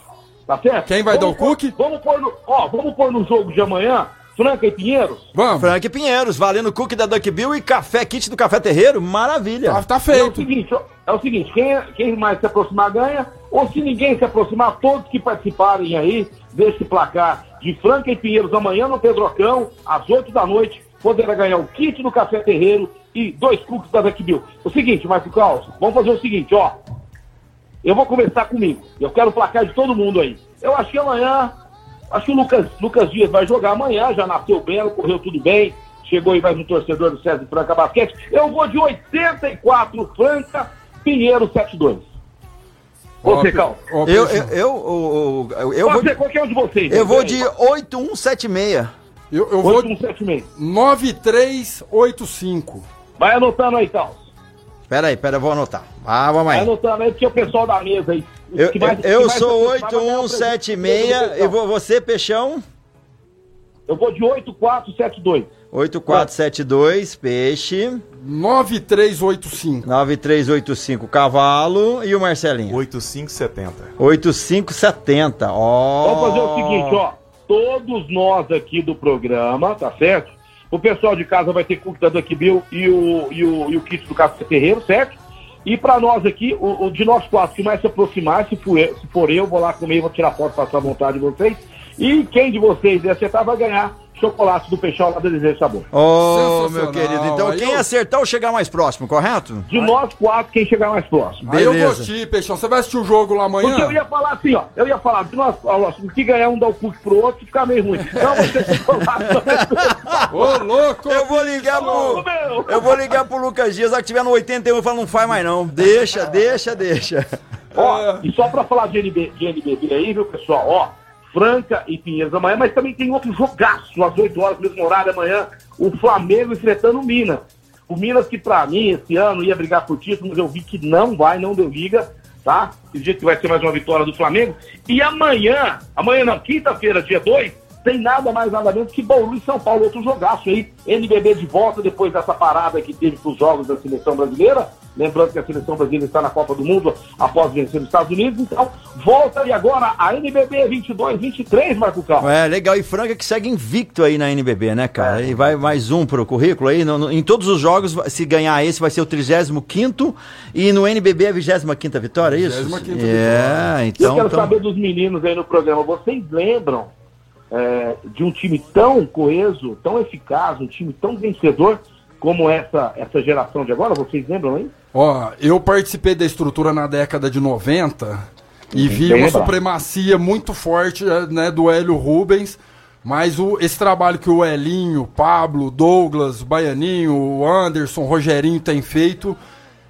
tá certo? Quem vai Vamos dar o pôr- cookie? Vamos pôr no, ó, vamos pôr no jogo de amanhã, Franca e Pinheiros, Vamos. Frank Pinheiros, valendo cookie da Duck Bill e café, kit do Café Terreiro, maravilha. Tá, tá é o feito. seguinte, é o seguinte, quem, quem mais se aproximar ganha, ou se ninguém se aproximar, todos que participarem aí desse placar de Franca e Pinheiros amanhã no Pedrocão, às 8 da noite, poderá ganhar o kit do Café Terreiro e dois cookies da Duck Bill. O seguinte, Marco Carlos, vamos fazer o seguinte, ó. Eu vou começar comigo. Eu quero o placar de todo mundo aí. Eu acho que amanhã, acho que o Lucas, Lucas Dias vai jogar amanhã, já nasceu bem, correu tudo bem. Chegou aí mais um torcedor do César Franca Basquete. Eu vou de 84 Franca, Pinheiro 72. Você, Cal. Eu, eu, eu, eu, eu vou Pode de, ser qualquer um de vocês. eu vou né? de 8176. eu, eu vou 8176. 9385. Vai anotando aí, Cal. Pera aí, pera, eu vou anotar. Ah, vamos Vai aí. anotando aí, porque o pessoal da mesa aí. Eu, mais- eu, eu sou se aproximar vai ganhar o presente do 8176 Peixão. e vou, você, Peixão? Eu vou de 8472. 8472, Peixe, 9385. 9385, Cavalo e o Marcelinho? 8570. 8570, ó. Vamos fazer o seguinte, ó. Todos nós aqui do programa, tá certo? O pessoal de casa vai ter cookie da Duck Bill e o, e o, e o kit do Café Terreiro, certo? E pra nós aqui, o, o de nós quatro que mais se aproximar, se for, eu, se for eu, vou lá comer, vou tirar foto, passar a vontade de vocês. E quem de vocês acertar vai ganhar chocolate do Peixão lá do Desejo Sabor. Ô, Sensacional. meu querido. Então, Aí quem eu- acertar ou chegar mais próximo, correto? De nós quatro, quem chegar mais próximo. Aí eu Beleza. gostei, Peixão. Você vai assistir o jogo lá amanhã? Porque eu ia falar assim, ó. Eu ia falar, de nós, ó, se que ganhar um dá o cookie pro outro, fica meio ruim. Então você. Ô, louco! Eu vou ligar pro. meu. Eu vou ligar pro Lucas Dias, lá que tiver no 81, eu falo, não faz mais não. Deixa, deixa, deixa. Ó, e só pra falar de, NB, de NBB aí, viu, pessoal? Ó, Franca e Pinheiros amanhã, mas também tem outro jogaço às 8 horas, mesmo horário amanhã, o Flamengo enfrentando o Minas. O Minas que pra mim, esse ano, ia brigar por título, mas eu vi que não vai, não deu liga, tá? Acredito que vai ser mais uma vitória do Flamengo. E amanhã, amanhã não, quinta-feira, dia 2, tem nada mais nada menos que Bauru e São Paulo, outro jogaço aí. NBB de volta depois dessa parada que teve com os jogos da seleção brasileira. Lembrando que a seleção brasileira está na Copa do Mundo após vencer os Estados Unidos. Então, volta aí agora a NBB 22-23, Marco Cal. É, legal. E Franca que segue invicto aí na NBB, né, cara? E vai mais um pro currículo aí. No- no- em todos os jogos, se ganhar esse, vai ser o 35 e no NBB a 25 vitória, é isso? 25ª É, eu então... quero então- saber dos meninos aí no programa. Vocês lembram é, de um time tão coeso, tão eficaz, um time tão vencedor como essa, essa geração de agora? Vocês lembram aí? Ó, eu participei da estrutura na década de 90 e vi Lembra? uma supremacia muito forte eh, né, do Hélio Rubens. Mas o, esse trabalho que o Elinho, o Pablo, Douglas, o Baianinho, o Anderson, o Rogerinho tem feito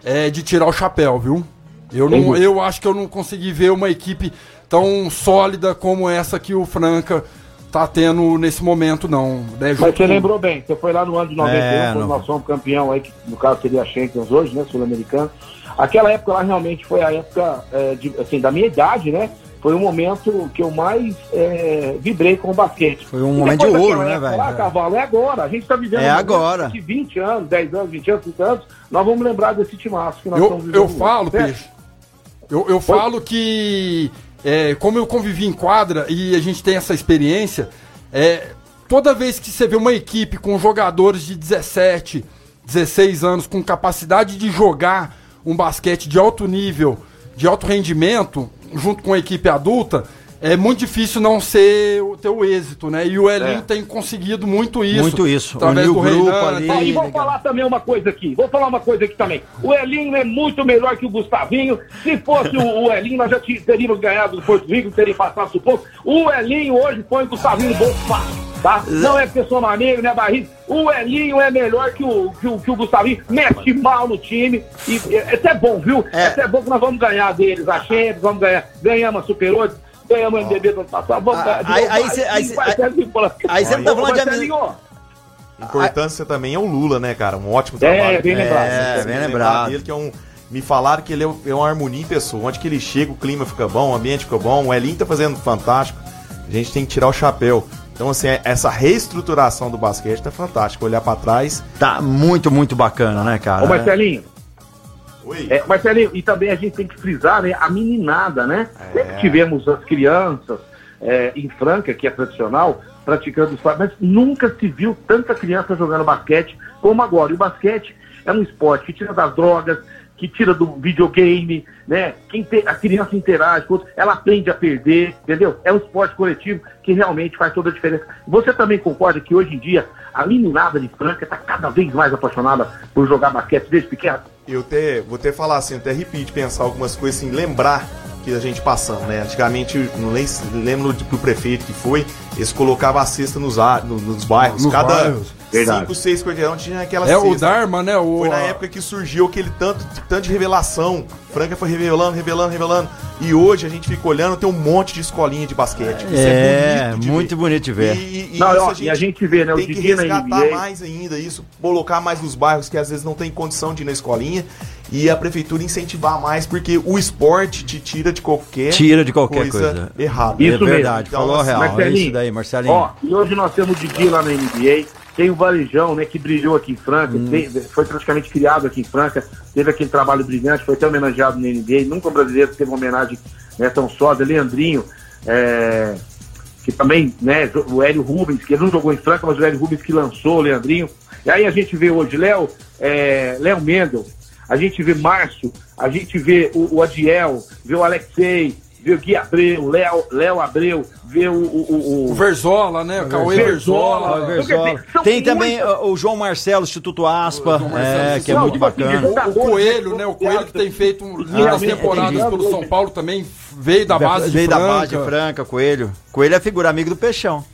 é de tirar o chapéu, viu? Eu, não, eu acho que eu não consegui ver uma equipe tão sólida como essa que o Franca tá tendo nesse momento, não. Né, Mas você lembrou bem, você foi lá no ano de 91, É, quando nós fomos campeão aí, que no caso seria a Champions hoje, né, sul-americano. Aquela época lá realmente foi a época, é, de, assim, da minha idade, né? Foi o momento que eu mais é, vibrei com o basquete. Foi um momento de ouro, né, velho? lá, Cavalo, é agora. A gente tá vivendo É um agora. De 20 anos, 10 anos, 20 anos, 30 anos, nós vamos lembrar desse timaço que nós Eu, estamos vivendo. eu falo, certo? Peixe. Eu, eu falo que é, como eu convivi em quadra e a gente tem essa experiência, é, toda vez que você vê uma equipe com jogadores de 17, 16 anos com capacidade de jogar um basquete de alto nível, de alto rendimento, junto com a equipe adulta, é muito difícil não ser o teu êxito, né? E o Elinho É. tem conseguido muito isso. Muito isso. Através do grupo Reinan, ali. tal. E vou falar também uma coisa aqui. Vou falar uma coisa aqui também. O Elinho é muito melhor que o Gustavinho. Se fosse o, o Elinho, nós já teríamos ganhado do Porto Rico, teria passado suposto. O Elinho hoje põe o Gustavinho no bolso fácil, tá? Não é porque sou amigo, né, Barriga? O Elinho é melhor que o, que o, que o Gustavinho. Mete mal no time. E, e, é até bom, viu? É. até bom que nós vamos ganhar deles a Champions, vamos ganhar. Ganhamos a Super 8. Ganhamos o MDB do ano passado. Vamos Ah, ganhar. aí- aí Vai, cê- aí cê- vai, Marcelinho, fala. aí cê não tá falando de Importância também é o Lula, né, cara? Um ótimo É, trabalho. bem lembrado. É, bem lembrado. Dele, que é um, me falaram que ele é um- é uma harmonia em pessoa. Onde que ele chega, o clima fica bom, o ambiente fica bom. O Elinho tá fazendo fantástico. A gente tem que tirar o chapéu. Então, assim, é- essa reestruturação do basquete tá fantástica. Olhar pra trás. Tá muito, muito bacana, né, cara? Ô, Marcelinho, Oi. É, Marcelinho, e também a gente tem que frisar, né, a meninada, né? Sempre tivemos as crianças é, em Franca, que é tradicional, praticando esporte, mas nunca se viu tanta criança jogando basquete como agora. E o basquete é um esporte que tira das drogas, que tira do videogame, né? Quem te- a criança interage com outro, ela aprende a perder, entendeu? É um esporte coletivo que realmente faz toda a diferença. Você também concorda que hoje em dia a meninada de Franca está cada vez mais apaixonada por jogar basquete desde pequeno? Eu até, vou até falar assim, até de pensar algumas coisas assim, lembrar que a gente passando, né? Antigamente, não lem- lembro do, do prefeito que foi, eles colocavam a cesta nos, ar, no- nos bairros. Nos Cada bairros. Verdade. cinco, seis quarteirão tinha aquela É o Dharma, né? O, Foi na época que surgiu aquele tanto, tanto de revelação. Franca foi revelando, revelando, revelando. E hoje a gente fica olhando, tem um monte de escolinha de basquete. Isso É, bonito de muito ver. bonito de ver. E, e Não, isso ó, e a gente vê, né, o Tem que resgatar NBA. mais ainda isso, colocar mais nos bairros que às vezes não tem condição de ir na escolinha. E a prefeitura incentivar mais, porque o esporte te tira de qualquer, Tira de qualquer coisa. errada. Isso é verdade, mesmo. falou a Então, real. É Marcelinho, isso daí, Marcelinho. Ó, e hoje nós temos o Didi lá na NBA, tem o Varejão, né, que brilhou aqui em Franca, Hum. tem- foi praticamente criado aqui em Franca, teve aquele trabalho brilhante, foi até homenageado na NBA, nunca um brasileiro teve uma homenagem né, tão sólida, Leandrinho, é, que também, né, o Hélio Rubens, que ele não jogou em Franca, mas o Hélio Rubens que lançou o Leandrinho. E aí a gente vê hoje Léo, é, Léo Mendel, a gente vê Márcio, a gente vê o, o Adiel, vê o Alexei, vê o Gui Abreu, Léo, Léo Abreu, vê o, o, o- o Verzola, né? O Cauê Verzola. Verzola. Versola. São Tem também muitas- o João Marcelo, Instituto Aspa, Marcelo, é, que é Não, muito assim, bacana. O Coelho, né? O Coelho que tem feito lindas temporadas é, pelo São Paulo também veio da base Veio de da Franca. base de Franca, Coelho. Coelho é figura amigo do Peixão.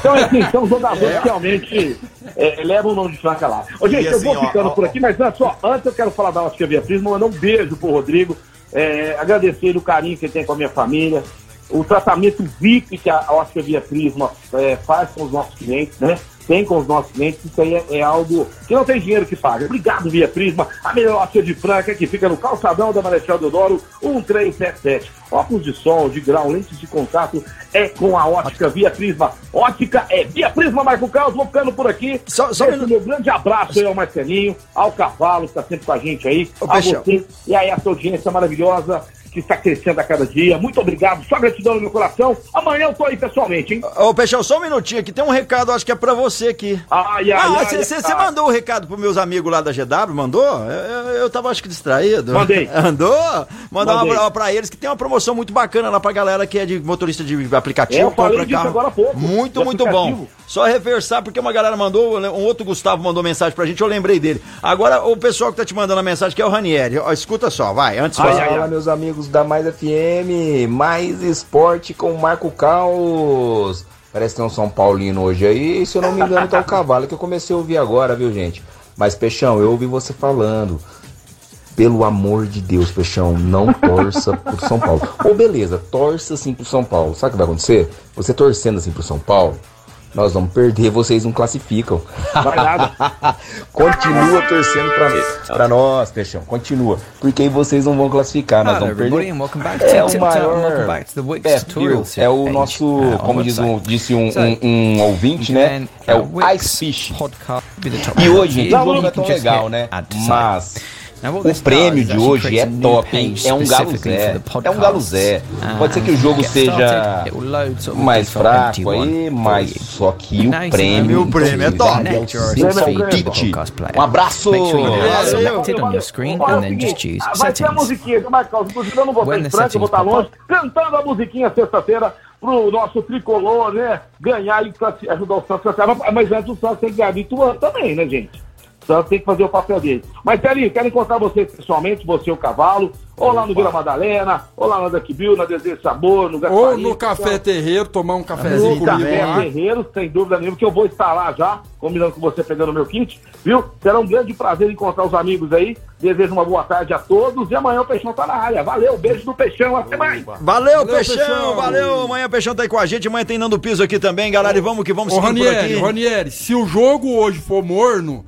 Então, assim, são jogadores que realmente é, levam o nome de Franca lá. Ô, gente, E eu assim, vou ó, ficando ó, por aqui, mas antes, ó, antes eu quero falar da Ótica Via Prisma, mandar um beijo pro Rodrigo, é, agradecer o carinho que ele tem com a minha família, o tratamento VIP que a Ótica Via Prisma é, faz com os nossos clientes, né? Tem com os nossos clientes, isso aí é, é algo que não tem dinheiro que paga. Obrigado, Via Prisma, a melhor ótica de Franca, que fica no calçadão da Marechal Deodoro, 1377. Óculos de sol, de grau, lentes de contato, é com a ótica Via Prisma. Ótica é Via Prisma, Marco Carlos, vou ficando por aqui. Só- só um Esse minuto. meu grande abraço aí ao Marcelinho, ao Cavalo, que está sempre com a gente aí, Ô, a Peixão. você e aí essa audiência maravilhosa que está crescendo a cada dia. Muito obrigado, só gratidão no meu coração. Amanhã eu tô aí pessoalmente, hein? Ô, Peixão, só um minutinho aqui. Tem um recado, acho que é pra você aqui. Ai, ai, Ah, ai, você ai. mandou o recado pros meus amigos lá da GW? Mandou? Eu, eu, eu tava, acho que, distraído. Mandei. Mandou? Mandar uma Mandei. pra, pra eles que tem uma promoção muito bacana lá pra galera que é de motorista de aplicativo. É, eu falei compra disso carro. agora há pouco, Muito, muito bom. Só reversar, porque uma galera mandou, um outro Gustavo mandou mensagem pra gente, eu lembrei dele. Agora, o pessoal que tá te mandando a mensagem, que é o Ranieri. Ó, escuta só, vai, antes Ai, ai, Fala, meus amigos da Mais FM, mais esporte com o Marco Caos. Parece que tem um São Paulino hoje aí, se eu não me engano, tá o cavalo que eu comecei a ouvir agora, viu, gente? Mas, Peixão, eu ouvi você falando. Pelo amor de Deus, Peixão, não torça pro São Paulo. Ou beleza, torça sim pro São Paulo. Sabe o que vai acontecer? Você torcendo assim pro São Paulo, nós vamos perder, vocês não classificam. Vai nada. Continua torcendo pra, pra nós, Peixão. Continua. Porque aí vocês não vão classificar, nós vamos perder. É o maior é, é o nosso, uh, on como diz um, disse um, um, um ouvinte, né? É uh, o Ice Fish. E hoje, o jogo é tão legal, né? Mas O prêmio de hoje é top, hein? É um galo Zé. É um galo Zé. Pode ser que o jogo seja mais fraco aí, mas só que o prêmio. O prêmio é top. Tite. Um abraço! Vai ter a musiquinha, Marcos. Inclusive, eu não vou estar em Franca, eu vou estar longe, cantando a musiquinha sexta-feira pro nosso tricolor, né? Ganhar e ajudar o Santos a. Mas antes o Santos tem que ganhar Ituano também, né, gente? O Santos tem que fazer o papel dele. Mas, Telinho, quero encontrar você pessoalmente, você e o cavalo, ou lá no Vila Madalena, ou lá na Duck Bill, na Desejo Sabor, no Ou no Café Terreiro, tomar um cafezinho no comigo Café lá. Terreiro, sem dúvida nenhuma, que eu vou estar lá já, combinando com você, pegando o meu kit, viu? Será um grande prazer encontrar os amigos aí. Desejo uma boa tarde a todos e amanhã o Peixão tá na área. Valeu, beijo do Peixão, até mais. Valeu, Valeu, Peixão, Peixão. valeu. Amanhã o Peixão tá aí com a gente. Amanhã tem Nando Piso aqui também, galera. E vamos que vamos Ô, seguindo por aqui. Ranieri, se o jogo hoje for morno,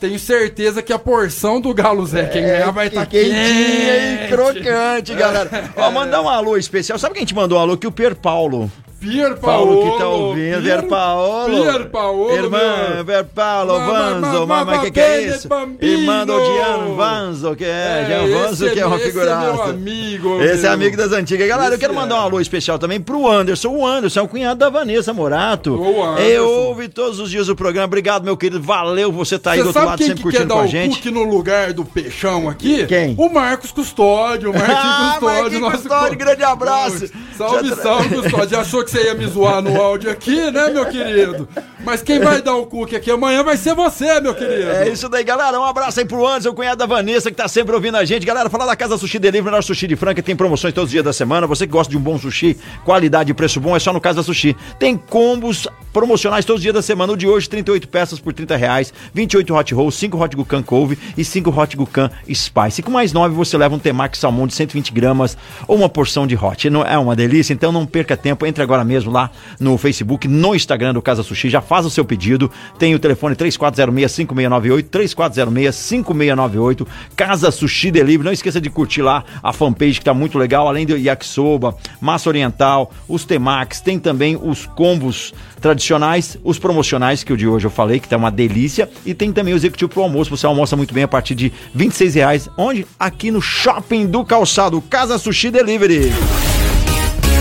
tenho certeza que a porção do Galo Zé, quem ganhar vai estar É, Quentinha e crocante, galera. Ó, mandar um alô especial. Sabe quem te mandou um alô? Que o Pier Paulo. Pier Paulo Paolo. que tá ouvindo. Pier Paulo. Pier Paolo. Irmã. Pier Paulo, Ma- Vanzo. ma- Mas ma- que que é isso? Irmã do Gian Vanzo, que é. Gian Vanzo, esse que é uma esse figuraça. É meu amigo. Esse é amigo das antigas. Galera, eu Esse quero é. mandar um alô especial também pro Anderson. O Anderson é o cunhado da Vanessa Morato. Eu ouve todos os dias o programa. Obrigado, meu querido. Valeu, você tá aí do outro lado quem sempre quer curtindo dar com a gente. cookie no lugar do peixão aqui? Quem? O Marcos Custódio. O Marquinhos Ah, Custódio. Nosso Custódio, grande abraço. Salve, salve, Custódio. Já achou que você ia me zoar no áudio aqui, né, meu querido? Mas quem vai dar o cookie aqui amanhã vai ser você, meu querido. É isso daí, galera. Um abraço aí pro Anderson, cunhado da Vanessa, que tá sempre ouvindo a gente. Galera, falar da Casa Sushi Delivery, melhor sushi de Franca, tem promoções todos os dias da semana. Você que gosta de um bom sushi, qualidade e preço bom, é só no Casa Sushi. Tem combos promocionais todos os dias da semana. O de hoje, 38 peças por 30 reais, 28 hot rolls, 5 hot gucan couve e 5 hot gucan spice. E com mais 9 você leva um temaki salmão de 120 gramas ou uma porção de hot. É uma delícia? Então não perca tempo, entre agora mesmo lá no Facebook, no Instagram do Casa Sushi, já faz o seu pedido. Tem o telefone 3406-5698, 3406-5698, Casa Sushi Delivery. Não esqueça de curtir lá a fanpage que tá muito legal, além do yakisoba, massa oriental, os temakis, tem também os combos tradicionais, os promocionais, que o de hoje eu falei, que tá uma delícia, e tem também o executivo pro almoço, você almoça muito bem a partir de 26 reais, onde? Aqui no Shopping do Calçado, Casa Sushi Delivery.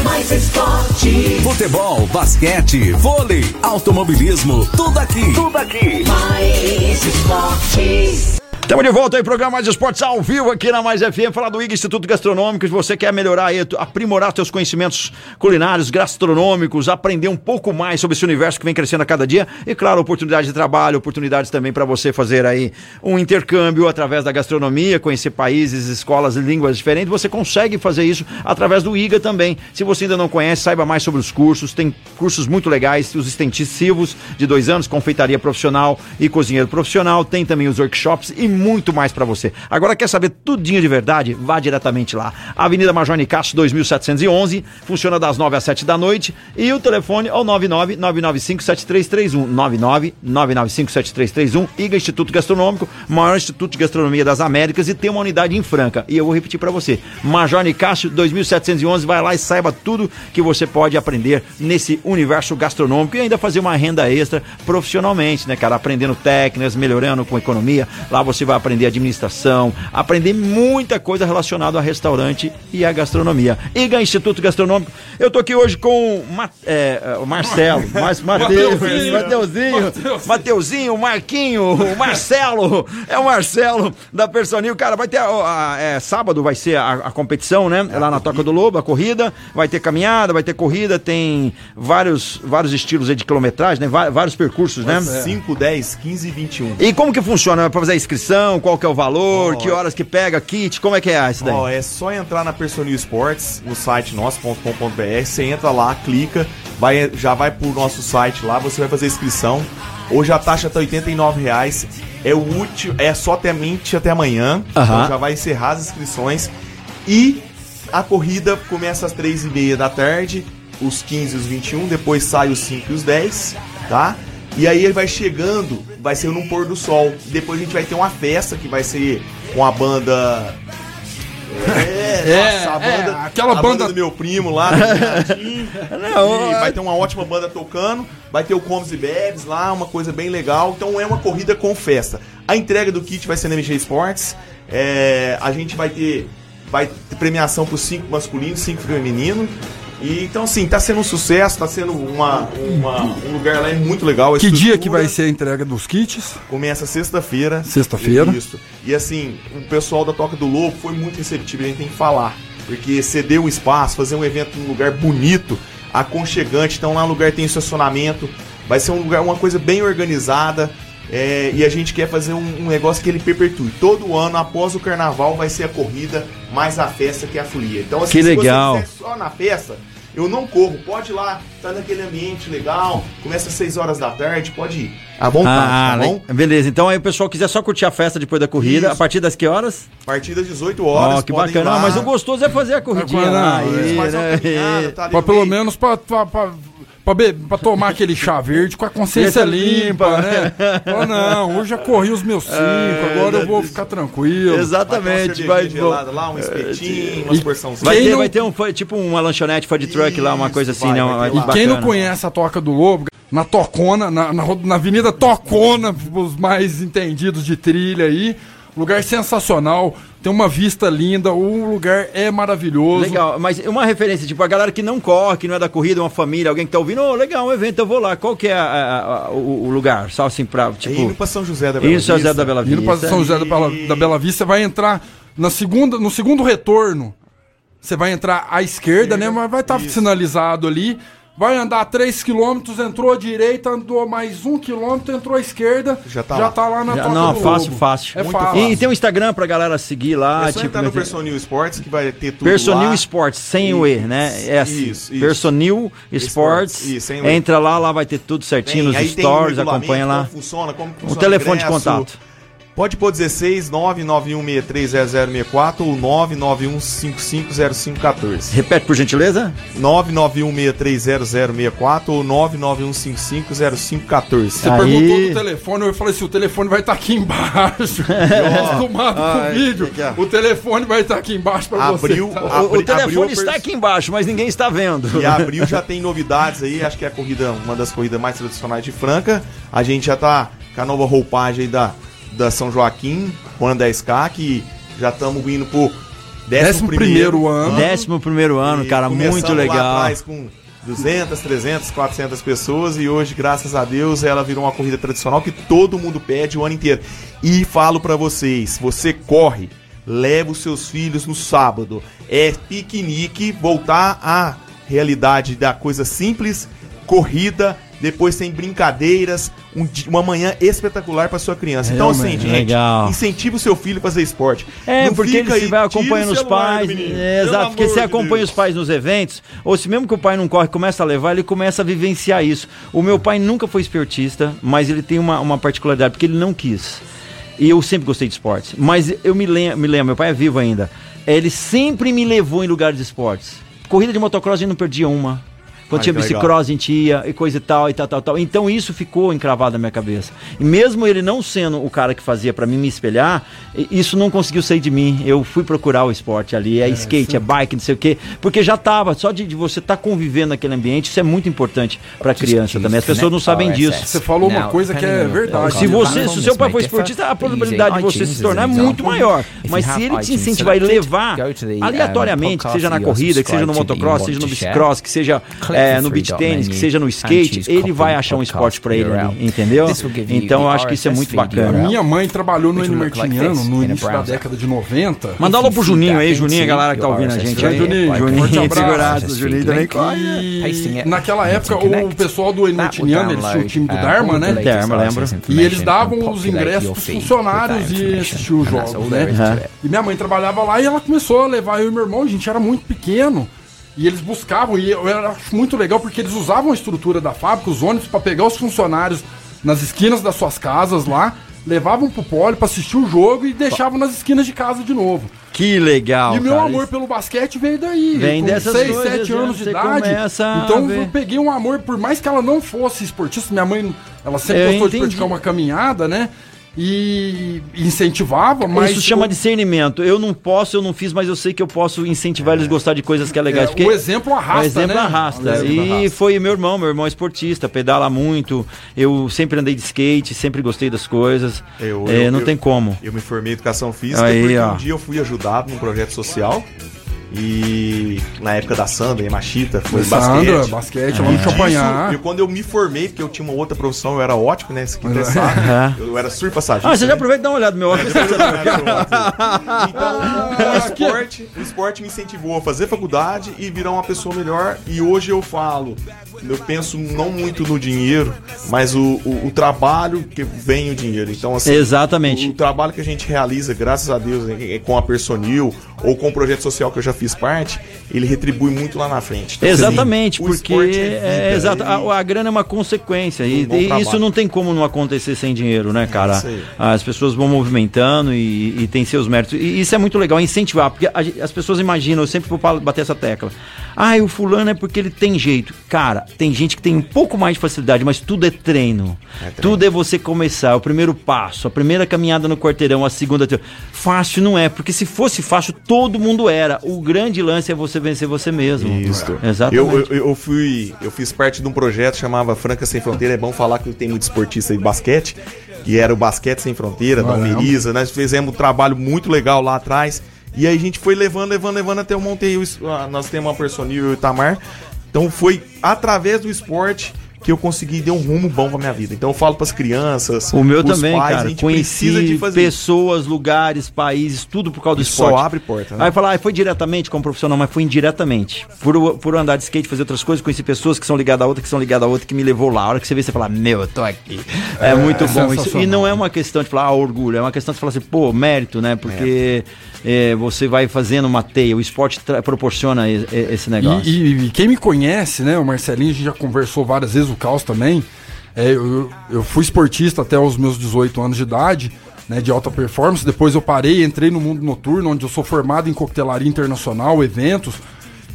Mais esporte. Futebol, basquete, vôlei, automobilismo, tudo aqui. Tudo aqui. Mais esporte. Estamos de volta aí, programa Mais Esportes ao vivo aqui na Mais FM, falar do IG Instituto Gastronômico. Se você quer melhorar aprimorar seus conhecimentos culinários, gastronômicos, aprender um pouco mais sobre esse universo que vem crescendo a cada dia. E claro, oportunidades de trabalho, oportunidades também para você fazer aí um intercâmbio através da gastronomia, conhecer países, escolas e línguas diferentes. Você consegue fazer isso através do IGA também. Se você ainda não conhece, saiba mais sobre os cursos. Tem cursos muito legais, os extensivos de dois anos, confeitaria profissional e cozinheiro profissional. Tem também os workshops e muito mais para você. Agora quer saber tudinho de verdade? Vá diretamente lá. Avenida Major Nicasso 2711, funciona das 9 às 7 da noite e o telefone é o 99 995 7331 99 995 7331 IGA Instituto Gastronômico, maior instituto de gastronomia das Américas e tem uma unidade em Franca. E eu vou repetir para você. Major Nicasso 2711, vai lá e saiba tudo que você pode aprender nesse universo gastronômico e ainda fazer uma renda extra profissionalmente, né, cara? Aprendendo técnicas, melhorando com economia. Lá você vai aprender administração, aprender muita coisa relacionada a restaurante e a gastronomia. IGA Instituto Gastronômico. Eu tô aqui hoje com o Ma- é, o Marcelo, Mateus, Mateuzinho. Mateuzinho, Mateuzinho, Marquinho, Marcelo, é o Marcelo da Personil. Cara, vai ter, ó, a- é, sábado vai ser a, a competição, né? É lá na Toca do Lobo, a corrida, vai ter caminhada, vai ter corrida, tem vários, vários estilos de quilometragem, né? Vários percursos, né? 5, 10, 15 e 21. E como que funciona? Pra fazer a inscrição, qual que é o valor, que horas que pega, kit, como é que é isso daí? Ó, é só entrar na Personil Sports, no site nosso.com.br, você entra lá, clica, vai, já vai pro nosso site lá, você vai fazer a inscrição. Hoje a taxa tá 89 reais. É o útil, é só até mente até amanhã. Aham. Então já vai encerrar as inscrições. E a corrida começa às 3 e meia da tarde, os 15 e os 21, depois sai os 5 e os 10, tá? E aí ele vai chegando, vai ser no pôr do sol. Depois a gente vai ter uma festa que vai ser com a banda. É, É, nossa, a é, banda. aquela a banda- do meu primo lá. Não, E vai ter uma ótima banda tocando, vai ter o Comes e Bebes lá, uma coisa bem legal. Então é uma corrida com festa. A entrega do kit vai ser na MG Sports. É, a gente vai ter, vai ter premiação para 5 masculinos, 5 femininos. E, então, assim, tá sendo um sucesso, tá sendo uma, uma- um lugar lá muito legal. Que dia que vai ser a entrega dos kits? Começa sexta-feira. Sexta-feira. Isso. E assim, o pessoal da Toca do Lobo foi muito receptivo, a gente tem que falar. Porque ceder um espaço, fazer um evento num lugar bonito, aconchegante, então lá no lugar tem estacionamento, vai ser um lugar, uma coisa bem organizada. É, e a gente quer fazer um, um negócio que ele perpetue. Todo ano, após o carnaval, vai ser a corrida, mais a festa que é a folia. Então, Que se legal. você só na festa, eu não corro. Pode ir lá, tá naquele ambiente legal, começa às 6 horas da tarde, pode ir. À vontade, Ah, tá bom? le- beleza. Então aí o pessoal quiser só curtir a festa depois da corrida, Isso. a partir das que horas? A partir das 18 horas. Ó, que bacana. Ah, mas o gostoso é fazer a corridinha lá. é. aí, né? caminhada, tá pelo meio. menos pra, pra, pra, pra, be- pra tomar aquele chá verde com a consciência limpa, né? Fala, não, hoje já corri os meus cinco, agora eu vou ficar tranquilo. Exatamente. Vai ter lá, um espetinho, umas porçãozinhas. vai ter, não- vai ter um, tipo uma lanchonete food truck lá, uma coisa assim, vai, né? vai lá. bacana. Quem não conhece a Toca do Lobo, na Tocona, na, na, na Avenida Tocona, os mais entendidos de trilha aí, lugar sensacional, tem uma vista linda, o lugar é maravilhoso. Legal, mas uma referência, tipo, a galera que não corre, que não é da corrida, uma família, alguém que tá ouvindo, ô, legal, um evento, eu vou lá. Qual que é a- a- a- o, o lugar? Só assim pra, É tipo... indo pra São José da Bela Isso, José Vista. da Bela Indo pra Vista. São José da Bela, da Bela Vista, vai entrar na segunda, no segundo retorno. Você vai entrar à esquerda, né? Mas vai estar Isso. sinalizado ali. Vai andar 3 km, entrou à direita, andou mais 1 km, entrou à esquerda. Já tá já lá. tá lá na Já- Toca não, do fácil, Lobo. fácil. É Muito fácil. E, tem um Instagram pra galera seguir lá, É só tipo... entrar no Personil Sports que vai ter tudo Personil lá. Sports, sem o E, né? É assim. Isso, isso. Personil Sports. Isso, sem o E. Entra lá, lá vai ter tudo certinho Tem- nos um stories, acompanha lá. Como funciona, como O funciona telefone de contato. Pode pôr 16 991630064 ou 991550514. Repete, por gentileza. 991630064 ou 991550514. Você Aí. perguntou do telefone, eu falei assim, o telefone vai estar aqui embaixo. Acostumado com o vídeo. que é? O telefone vai estar aqui embaixo pra Abriu, você. tá? O, telefone abriu está aqui embaixo, mas ninguém está vendo. E abril já tem novidades aí, acho que é a corrida, uma das corridas mais tradicionais de Franca. A gente já tá com a nova roupagem aí da, da São Joaquim, Juan 10K, que já estamos indo pro Décimo primeiro ano. Décimo primeiro ano, E cara, muito lá legal. atrás com 200, 300, 400 pessoas e hoje, graças a Deus, ela virou uma corrida tradicional que todo mundo pede o ano inteiro. E falo pra vocês, você corre, leva os seus filhos no sábado. É piquenique, voltar à realidade da coisa simples, corrida, depois tem brincadeiras, um uma manhã espetacular pra sua criança. Então, assim, gente, legal. incentive o seu filho a fazer esporte. É, Não porque ele se vai acompanhando os pais. É, exato, porque você acompanha Deus. os pais nos eventos, ou se mesmo que o pai não corre, começa a levar, ele começa a vivenciar isso. O meu pai nunca foi esportista, mas ele tem uma, uma particularidade, porque ele não quis. E eu sempre gostei de esportes. Mas eu me lembro, me lembro, meu pai é vivo ainda. Ele sempre me levou em lugares de esportes. Corrida de motocross a gente não perdia uma. Quando Ai, tinha que legal. bicicross, a gente ia e coisa e tal, e tal, tal, tal. Então isso ficou encravado na minha cabeça. E mesmo ele não sendo o cara que fazia pra mim me espelhar, i- isso não conseguiu sair de mim. Eu fui procurar o esporte ali, é, skate, é bike, não sei o quê, porque já tava, só de, de você estar convivendo naquele ambiente, isso é muito importante pra criança também. As pessoas não sabem disso. Você falou uma coisa que é verdade. Se você, se o seu pai for esportista, a probabilidade de você se tornar é muito maior. Mas se ele te incentivar e levar aleatoriamente, que seja na corrida, que seja no motocross, seja no bicicross, que seja é, no beach tênis, que seja no skate, ele vai achar um esporte pra ele ali, entendeu? Então eu acho que isso é muito bacana. minha mãe trabalhou no N Martiniano no início da década de 90. Manda alô pro Juninho aí, Juninho, a galera que tá ouvindo a gente aí. Juninho, Juninho, figuraça, Juninho também corre. E naquela época o pessoal do N Martiniano, eles tinham o time do Dharma, né? Dharma, lembro. E eles davam os ingressos pros funcionários e assistiam os jogos, né? Uhum. E minha mãe trabalhava lá e ela começou a levar eu e meu irmão, a gente era muito pequeno. E eles buscavam, e eu era- acho muito legal porque eles usavam a estrutura da fábrica, os ônibus, pra pegar os funcionários nas esquinas das suas casas lá, levavam pro pole pra assistir o jogo e deixavam nas esquinas de casa de novo. Que legal. e meu cara. amor pelo basquete veio daí. Vem com dessas 6, coisas, 7 né? anos de idade. Então eu peguei um amor, por mais que ela não fosse esportista, minha mãe, ela sempre Eu gostou de entendi. praticar uma caminhada, né? E incentivava, mas. Isso chama discernimento. Eu não posso, eu não fiz, mas eu sei que eu posso incentivar eles a gostar de coisas que é legais. É, porque o exemplo arrasta, O exemplo né? arrasta. O exemplo e arrasta. foi meu irmão, meu irmão é esportista, pedala muito. Eu sempre andei de skate, sempre gostei das coisas. Eu- É, eu- não eu- tem como. Eu me formei em educação física Aí, porque ó. um dia eu fui ajudado num projeto social. E na época da Sandra e Machita, foi Sandra, basquete. basquete, E Champagnat. disso, E quando eu me formei, porque eu tinha uma outra profissão, eu era ótimo, né? Esse quinto sabe. Aham. Eu era surpassagista. Ah, você já né? aproveita e dá uma olhada no meu óculos. Então, o esporte, o esporte me incentivou a fazer faculdade e virar uma pessoa melhor. E hoje eu falo, eu penso não muito no dinheiro, mas o, o, o trabalho que vem o dinheiro. Então, assim, Exatamente. O, o trabalho que a gente realiza, graças a Deus, né, é com a Personil ou com o projeto social que eu já fiz parte, ele retribui muito lá na frente. Então, Exatamente, assim, porque esporte é, vida, exato, ele- a, a grana é uma consequência e, Um bom e isso não tem como não acontecer sem dinheiro, né, cara? isso aí. As pessoas vão movimentando e, e tem seus méritos. E isso é muito legal, incentivar, porque a as pessoas imaginam, eu sempre vou bater essa tecla. Ah, o fulano é porque ele tem jeito. Cara, tem gente que tem um pouco mais de facilidade, mas tudo é treino. Tudo é você começar, o primeiro passo, a primeira caminhada no quarteirão, a segunda. Fácil não é, porque se fosse fácil, todo mundo era. O grande lance é você vencer você mesmo. Isso. Exatamente. Eu, eu, eu fui, eu fiz parte de um projeto que chamava Franca Sem Fronteira. É bom falar que tem muito esportista de basquete, que era o Basquete Sem Fronteira, da. Almeriza. Nós fizemos um trabalho muito legal lá atrás. E aí a gente foi levando, levando, levando até. O, es- ah, nós temos uma personil e o Itamar. Então foi através do esporte que eu consegui dar um rumo bom pra minha vida. Então eu falo pras crianças, O meu também, pais, a cara. gente precisa Conheci de fazer pessoas, lugares, países, tudo por causa do E só esporte. abre porta, né? Aí falar, ah, foi diretamente como profissional, mas foi indiretamente. Por, por andar de skate, fazer outras coisas, conheci pessoas que são ligadas a outra, que são ligadas a outra, que me levou lá. A hora que você vê, você fala, meu, eu tô aqui. É, É, muito é bom. Isso, e não é uma questão de falar, ah, orgulho, é uma questão de falar assim, pô, mérito, né? Porque é, você vai fazendo uma teia, o esporte proporciona e- e- esse negócio. E, e- quem me conhece, né, o Marcelinho, a gente já conversou várias vezes, o Caos também. É, eu, eu fui esportista até os meus 18 anos de idade, né, de alta performance. Depois eu parei, entrei no mundo noturno, onde eu sou formado em coquetelaria internacional, eventos.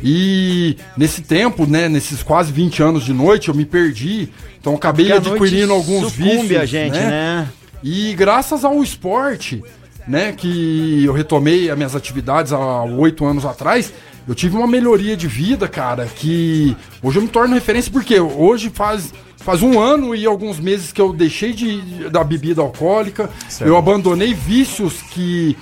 E nesse tempo, né, nesses quase 20 anos de noite, eu me perdi. Então acabei Porque adquirindo alguns vícios. a gente, né? E graças ao esporte, né, que eu retomei as minhas atividades há oito anos atrás, eu tive uma melhoria de vida, cara, que hoje eu me torno referência, porque hoje faz, faz um ano e alguns meses que eu deixei de, da bebida alcoólica, eu abandonei vícios que...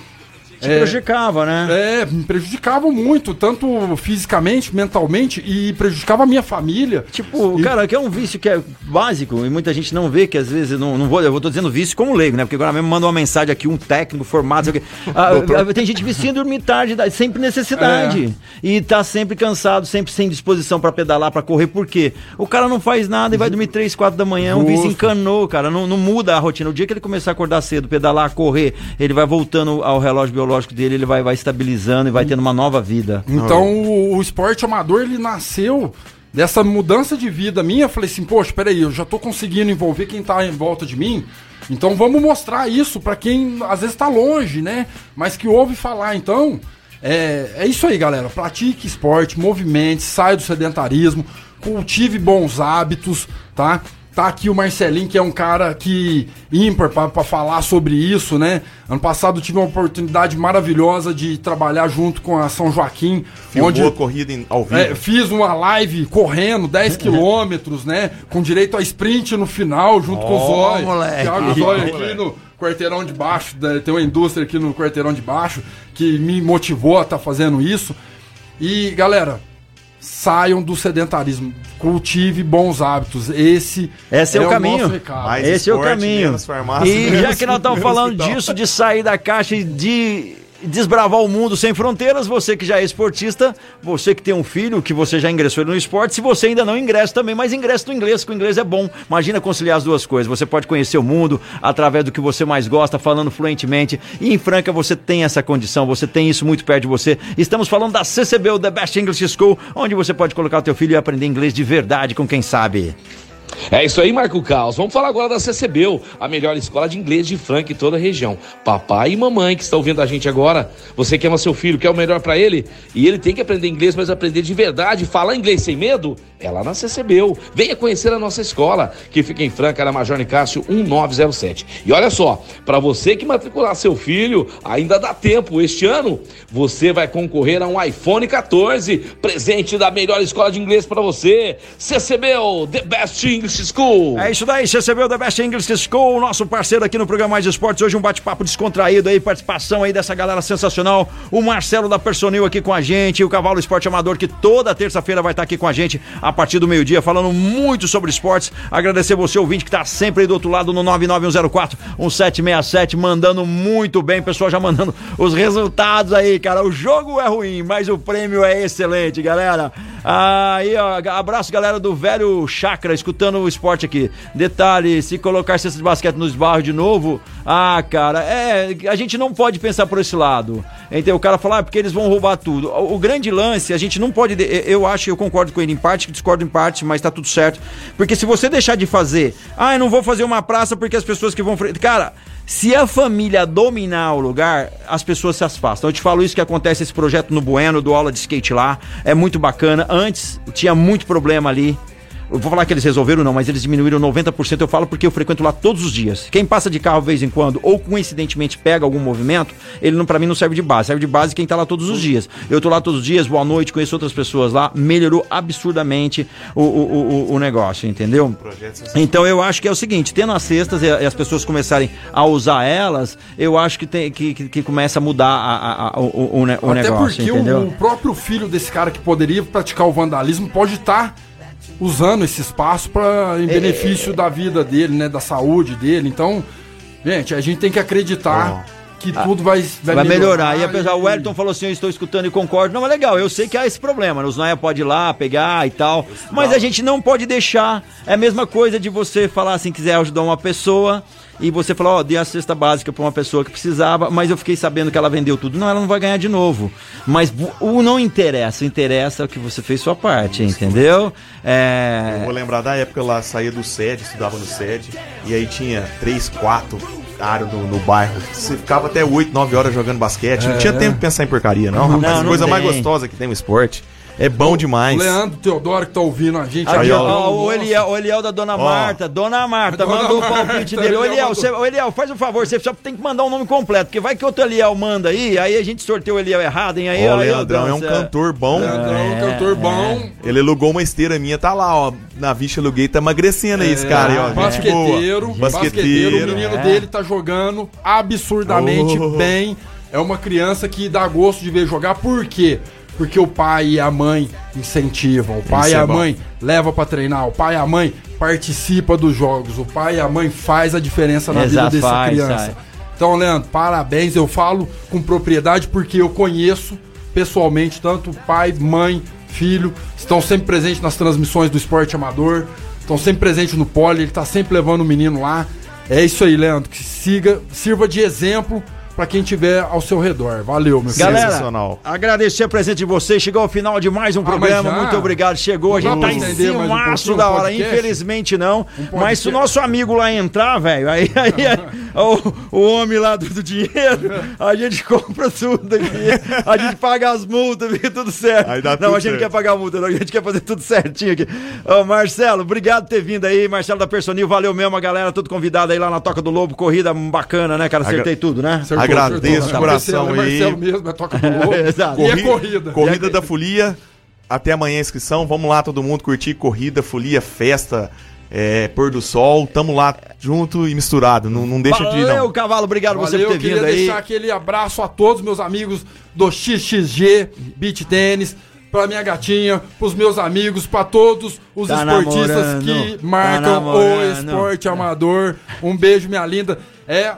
Te prejudicava, né? É, me prejudicavam muito, tanto fisicamente, mentalmente, e prejudicava a minha família. Tipo, E- cara, que é um vício que é básico e muita gente não vê, que às vezes não, não vou, eu tô dizendo vício como leigo, né? Porque agora mesmo manda uma mensagem aqui, um técnico formado, sei o quê. Ah, ah, tem gente viciando dormir tarde, sempre necessidade. E tá sempre cansado, sempre sem disposição pra pedalar, pra correr. Por quê? O cara não faz nada e vai dormir 3, 4 da manhã, um vício Justo. encanou, cara. Não, não muda a rotina. O dia que ele começar a acordar cedo, pedalar, correr, ele vai voltando ao relógio biológico dele, ele vai, vai estabilizando e vai tendo uma nova vida. Então o, o esporte amador ele nasceu dessa mudança de vida minha. Eu falei assim, poxa, peraí, eu já tô conseguindo envolver quem tá em volta de mim. Então vamos mostrar isso pra quem às vezes tá longe, né? Mas que ouve falar. Então é, é isso aí, galera. Pratique esporte, movimente, saia do sedentarismo, cultive bons hábitos, tá? Tá aqui o Marcelinho, que é um cara que ímpar pra falar sobre isso, né? Ano passado eu tive uma oportunidade maravilhosa de trabalhar junto com a São Joaquim, Filmou onde a corrida em- ao vivo. é, fiz uma live correndo 10 quilômetros, né? Com direito a sprint no final, junto com o Zóio. moleque. Thiago Zóio aqui no quarteirão de baixo, tem uma indústria aqui no quarteirão de baixo que me motivou a estar fazendo isso. E, galera, saiam do sedentarismo, cultive bons hábitos. Esse, Esse é, o caminho. nosso Esse é o caminho. farmácia, e já que nós estamos falando hospital. disso, de sair da caixa e de desbravar o mundo sem fronteiras, você que já é esportista, você que tem um filho, que você já ingressou no esporte, se você ainda não ingressa também, mas ingressa no inglês, que o inglês é bom. Imagina conciliar as duas coisas. Você pode conhecer o mundo através do que você mais gosta, falando fluentemente. E em Franca você tem essa condição, você tem isso muito perto de você. Estamos falando da CCB, The Best English School, onde você pode colocar o teu filho e aprender inglês de verdade com quem sabe. É isso aí, Marco Caos. Vamos falar agora da CCBU, a melhor escola de inglês de Franca em toda a região. Papai e mamãe que estão ouvindo a gente agora, você que ama seu filho, quer o melhor para ele, e ele tem que aprender inglês, mas aprender de verdade, falar inglês sem medo, é lá na CCBU. Venha conhecer a nossa escola, que fica em Franca, na Major Nicásio 1907. E olha só, para você que matricular seu filho, ainda dá tempo. Este ano, você vai concorrer a um iPhone 14, presente da melhor escola de inglês para você. CCBU, The Best English School. É isso daí, CCBU The Best English School, nosso parceiro aqui no programa Mais Esportes. Hoje um bate-papo descontraído aí, participação aí dessa galera sensacional. O Marcelo da Personil aqui com a gente, o Cavalo Esporte Amador que toda terça-feira vai estar aqui com a gente a partir do meio-dia, falando muito sobre esportes. Agradecer você, ouvinte, que tá sempre aí do outro lado no 99104 1767, mandando muito bem, pessoal já mandando os resultados aí, cara. O jogo é ruim, mas o prêmio é excelente, galera. Aí, ó, abraço, galera do velho Chakra, escutando o esporte aqui. Detalhe, se colocar cesta de basquete nos barros de novo, ah, cara, é, a gente não pode pensar por esse lado. Então o cara fala, ah, porque eles vão roubar tudo. O, o grande lance, a gente não pode, eu acho, eu concordo com ele em parte, discordo em parte, mas tá tudo certo. Porque se você deixar de fazer, ah, eu não vou fazer uma praça porque as pessoas que vão, cara, se a família dominar o lugar, as pessoas se afastam. Eu te falo isso que acontece esse projeto no Bueno, do aula de skate lá. É muito bacana. Antes tinha muito problema ali. Eu vou falar que eles resolveram, não, mas eles diminuíram 90%. Eu falo porque eu frequento lá todos os dias. Quem passa de carro de vez em quando, ou coincidentemente pega algum movimento, ele não para mim não serve de base. Serve de base quem tá lá todos os dias. Eu tô lá todos os dias, boa noite, conheço outras pessoas lá. Melhorou absurdamente o, o, o, o negócio, entendeu? Então eu acho que é o seguinte: tendo as cestas e as pessoas começarem a usar elas, eu acho que, tem, que, que, que começa a mudar a, a, o, o, o Até negócio. porque entendeu? o próprio filho desse cara que poderia praticar o vandalismo pode estar usando esse espaço para em É, benefício da vida dele, né, da saúde dele. Então, gente, a gente tem que acreditar que tudo vai, vai, Vai melhorar. E apesar, o Wellington falou assim: eu estou escutando e concordo. Não, é legal, eu sei que há esse problema. né? Os Naia pode ir lá, pegar e tal. Mas a gente não pode deixar. É a mesma coisa de você falar assim, quiser ajudar uma pessoa. E você falar, ó, dei a cesta básica para uma pessoa que precisava, mas eu fiquei sabendo que ela vendeu tudo. Não, ela não vai ganhar de novo. Mas o não interessa, interessa que você fez sua parte, entendeu? É. Eu vou lembrar da época lá, saía do SED, estudava no SED, e aí tinha três, quatro áreas no, no bairro. Você ficava até 8, 9 horas jogando basquete. Não É. tinha tempo de pensar em porcaria, não, rapaz. Não, não coisa mais tem. gostosa que tem o esporte. É bom demais. O Leandro Teodoro que tá ouvindo a gente. Aqui, Aí, ó, o, Eliel, o Eliel da Dona Marta, Dona Marta, Dona mandou Marta, o palpite dele. Ô Eliel, você, ô Eliel, faz um favor, você só tem que mandar o nome completo, porque vai que outro Eliel manda aí, aí a gente sorteia o Eliel errado, hein? Aí, Ó, Leandrão é um dança. cantor bom. Leandrão é um cantor bom. Ele alugou uma esteira minha, tá lá, ó. Na Vicha aluguei, tá emagrecendo aí esse cara aí, ó. É, basqueteiro, basqueteiro, o menino é. dele tá jogando absurdamente Oh. bem. É uma criança que dá gosto de ver jogar. Por quê? Porque o pai e a mãe incentivam, o pai Isso e é a bom. mãe leva pra treinar, o pai e a mãe participa dos jogos, o pai e a mãe faz a diferença na Exato, vida dessa faz, criança. sai. Então, Leandro, parabéns. Eu falo com propriedade porque eu conheço pessoalmente tanto pai, mãe, filho, estão sempre presentes nas transmissões do esporte amador, estão sempre presentes no pole, ele tá sempre levando o menino lá. É isso aí, Leandro, que siga, sirva de exemplo pra quem tiver ao seu redor. Valeu, meu filho. Galera, Sensacional. agradecer a presença de vocês. Chegou ao final de mais um programa. mas já? Muito obrigado. Chegou. A gente tá em um cimaço pouquinho da hora. podcast? Infelizmente não. podcast? Mas se o nosso amigo lá entrar, velho, aí, aí, aí, o, o homem lá do, do dinheiro, a gente compra tudo aqui. A gente paga as multas, fica tudo certo. Aí dá não, tudo a gente não certo. quer pagar a multa, não. A gente quer fazer tudo certinho aqui. Ô, Marcelo, obrigado por ter vindo aí. Marcelo da Personil, valeu mesmo, a galera, tudo convidado aí lá na Toca do Lobo. Corrida bacana, né, cara? Acertei tudo, né? Acertou, Agradeço de coração Marcelo, aí. Marcelo mesmo, é toca. Exato. E é Corri- corrida. Corrida da Folia. Até amanhã a inscrição. Vamos lá, todo mundo curtir corrida, folia, festa, é, pôr do sol. Tamo lá junto e misturado. Não, não deixa de ir, Valeu, não. Cavalo, obrigado por você Valeu, por ter queria vindo aí. deixar aquele abraço a todos meus amigos do XXG Beach Tênis, pra minha gatinha, pros meus amigos, pra todos os Tá esportistas namorando, que tá marcam o namorando. esporte amador. Um beijo, minha linda. É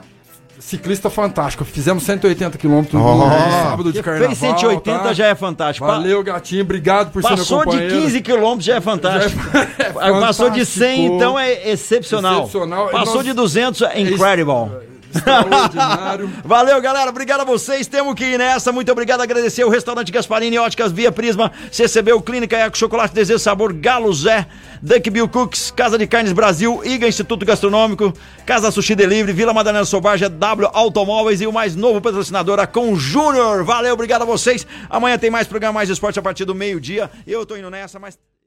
ciclista fantástico. Fizemos 180 quilômetros no Oh. sábado de carnaval. fez 180 tá? já é fantástico. Valeu, gatinho. Obrigado por ser Passou meu de companheiro. 15 quilômetros já é fantástico. Já é Passou de 100, fantástico. então é excepcional. Excepcional. Passou Nós- de 200, é incredible. Extraordinário. Valeu, galera. Obrigado a vocês. Temos que ir nessa. Muito obrigado. Agradecer o restaurante Gasparini Óticas Via Prisma, CCB, o Clínica Eco Chocolate Desejo Sabor, Galo Zé, Duck Bill Cooks, Casa de Carnes Brasil, IGA Instituto Gastronômico, Casa Sushi Delivery, Vila Madalena Sobaja, W Automóveis e o mais novo patrocinador, a Com Júnior. Valeu, obrigado a vocês. Amanhã tem mais programa Mais Esporte a partir do meio-dia. Eu tô indo nessa, mas.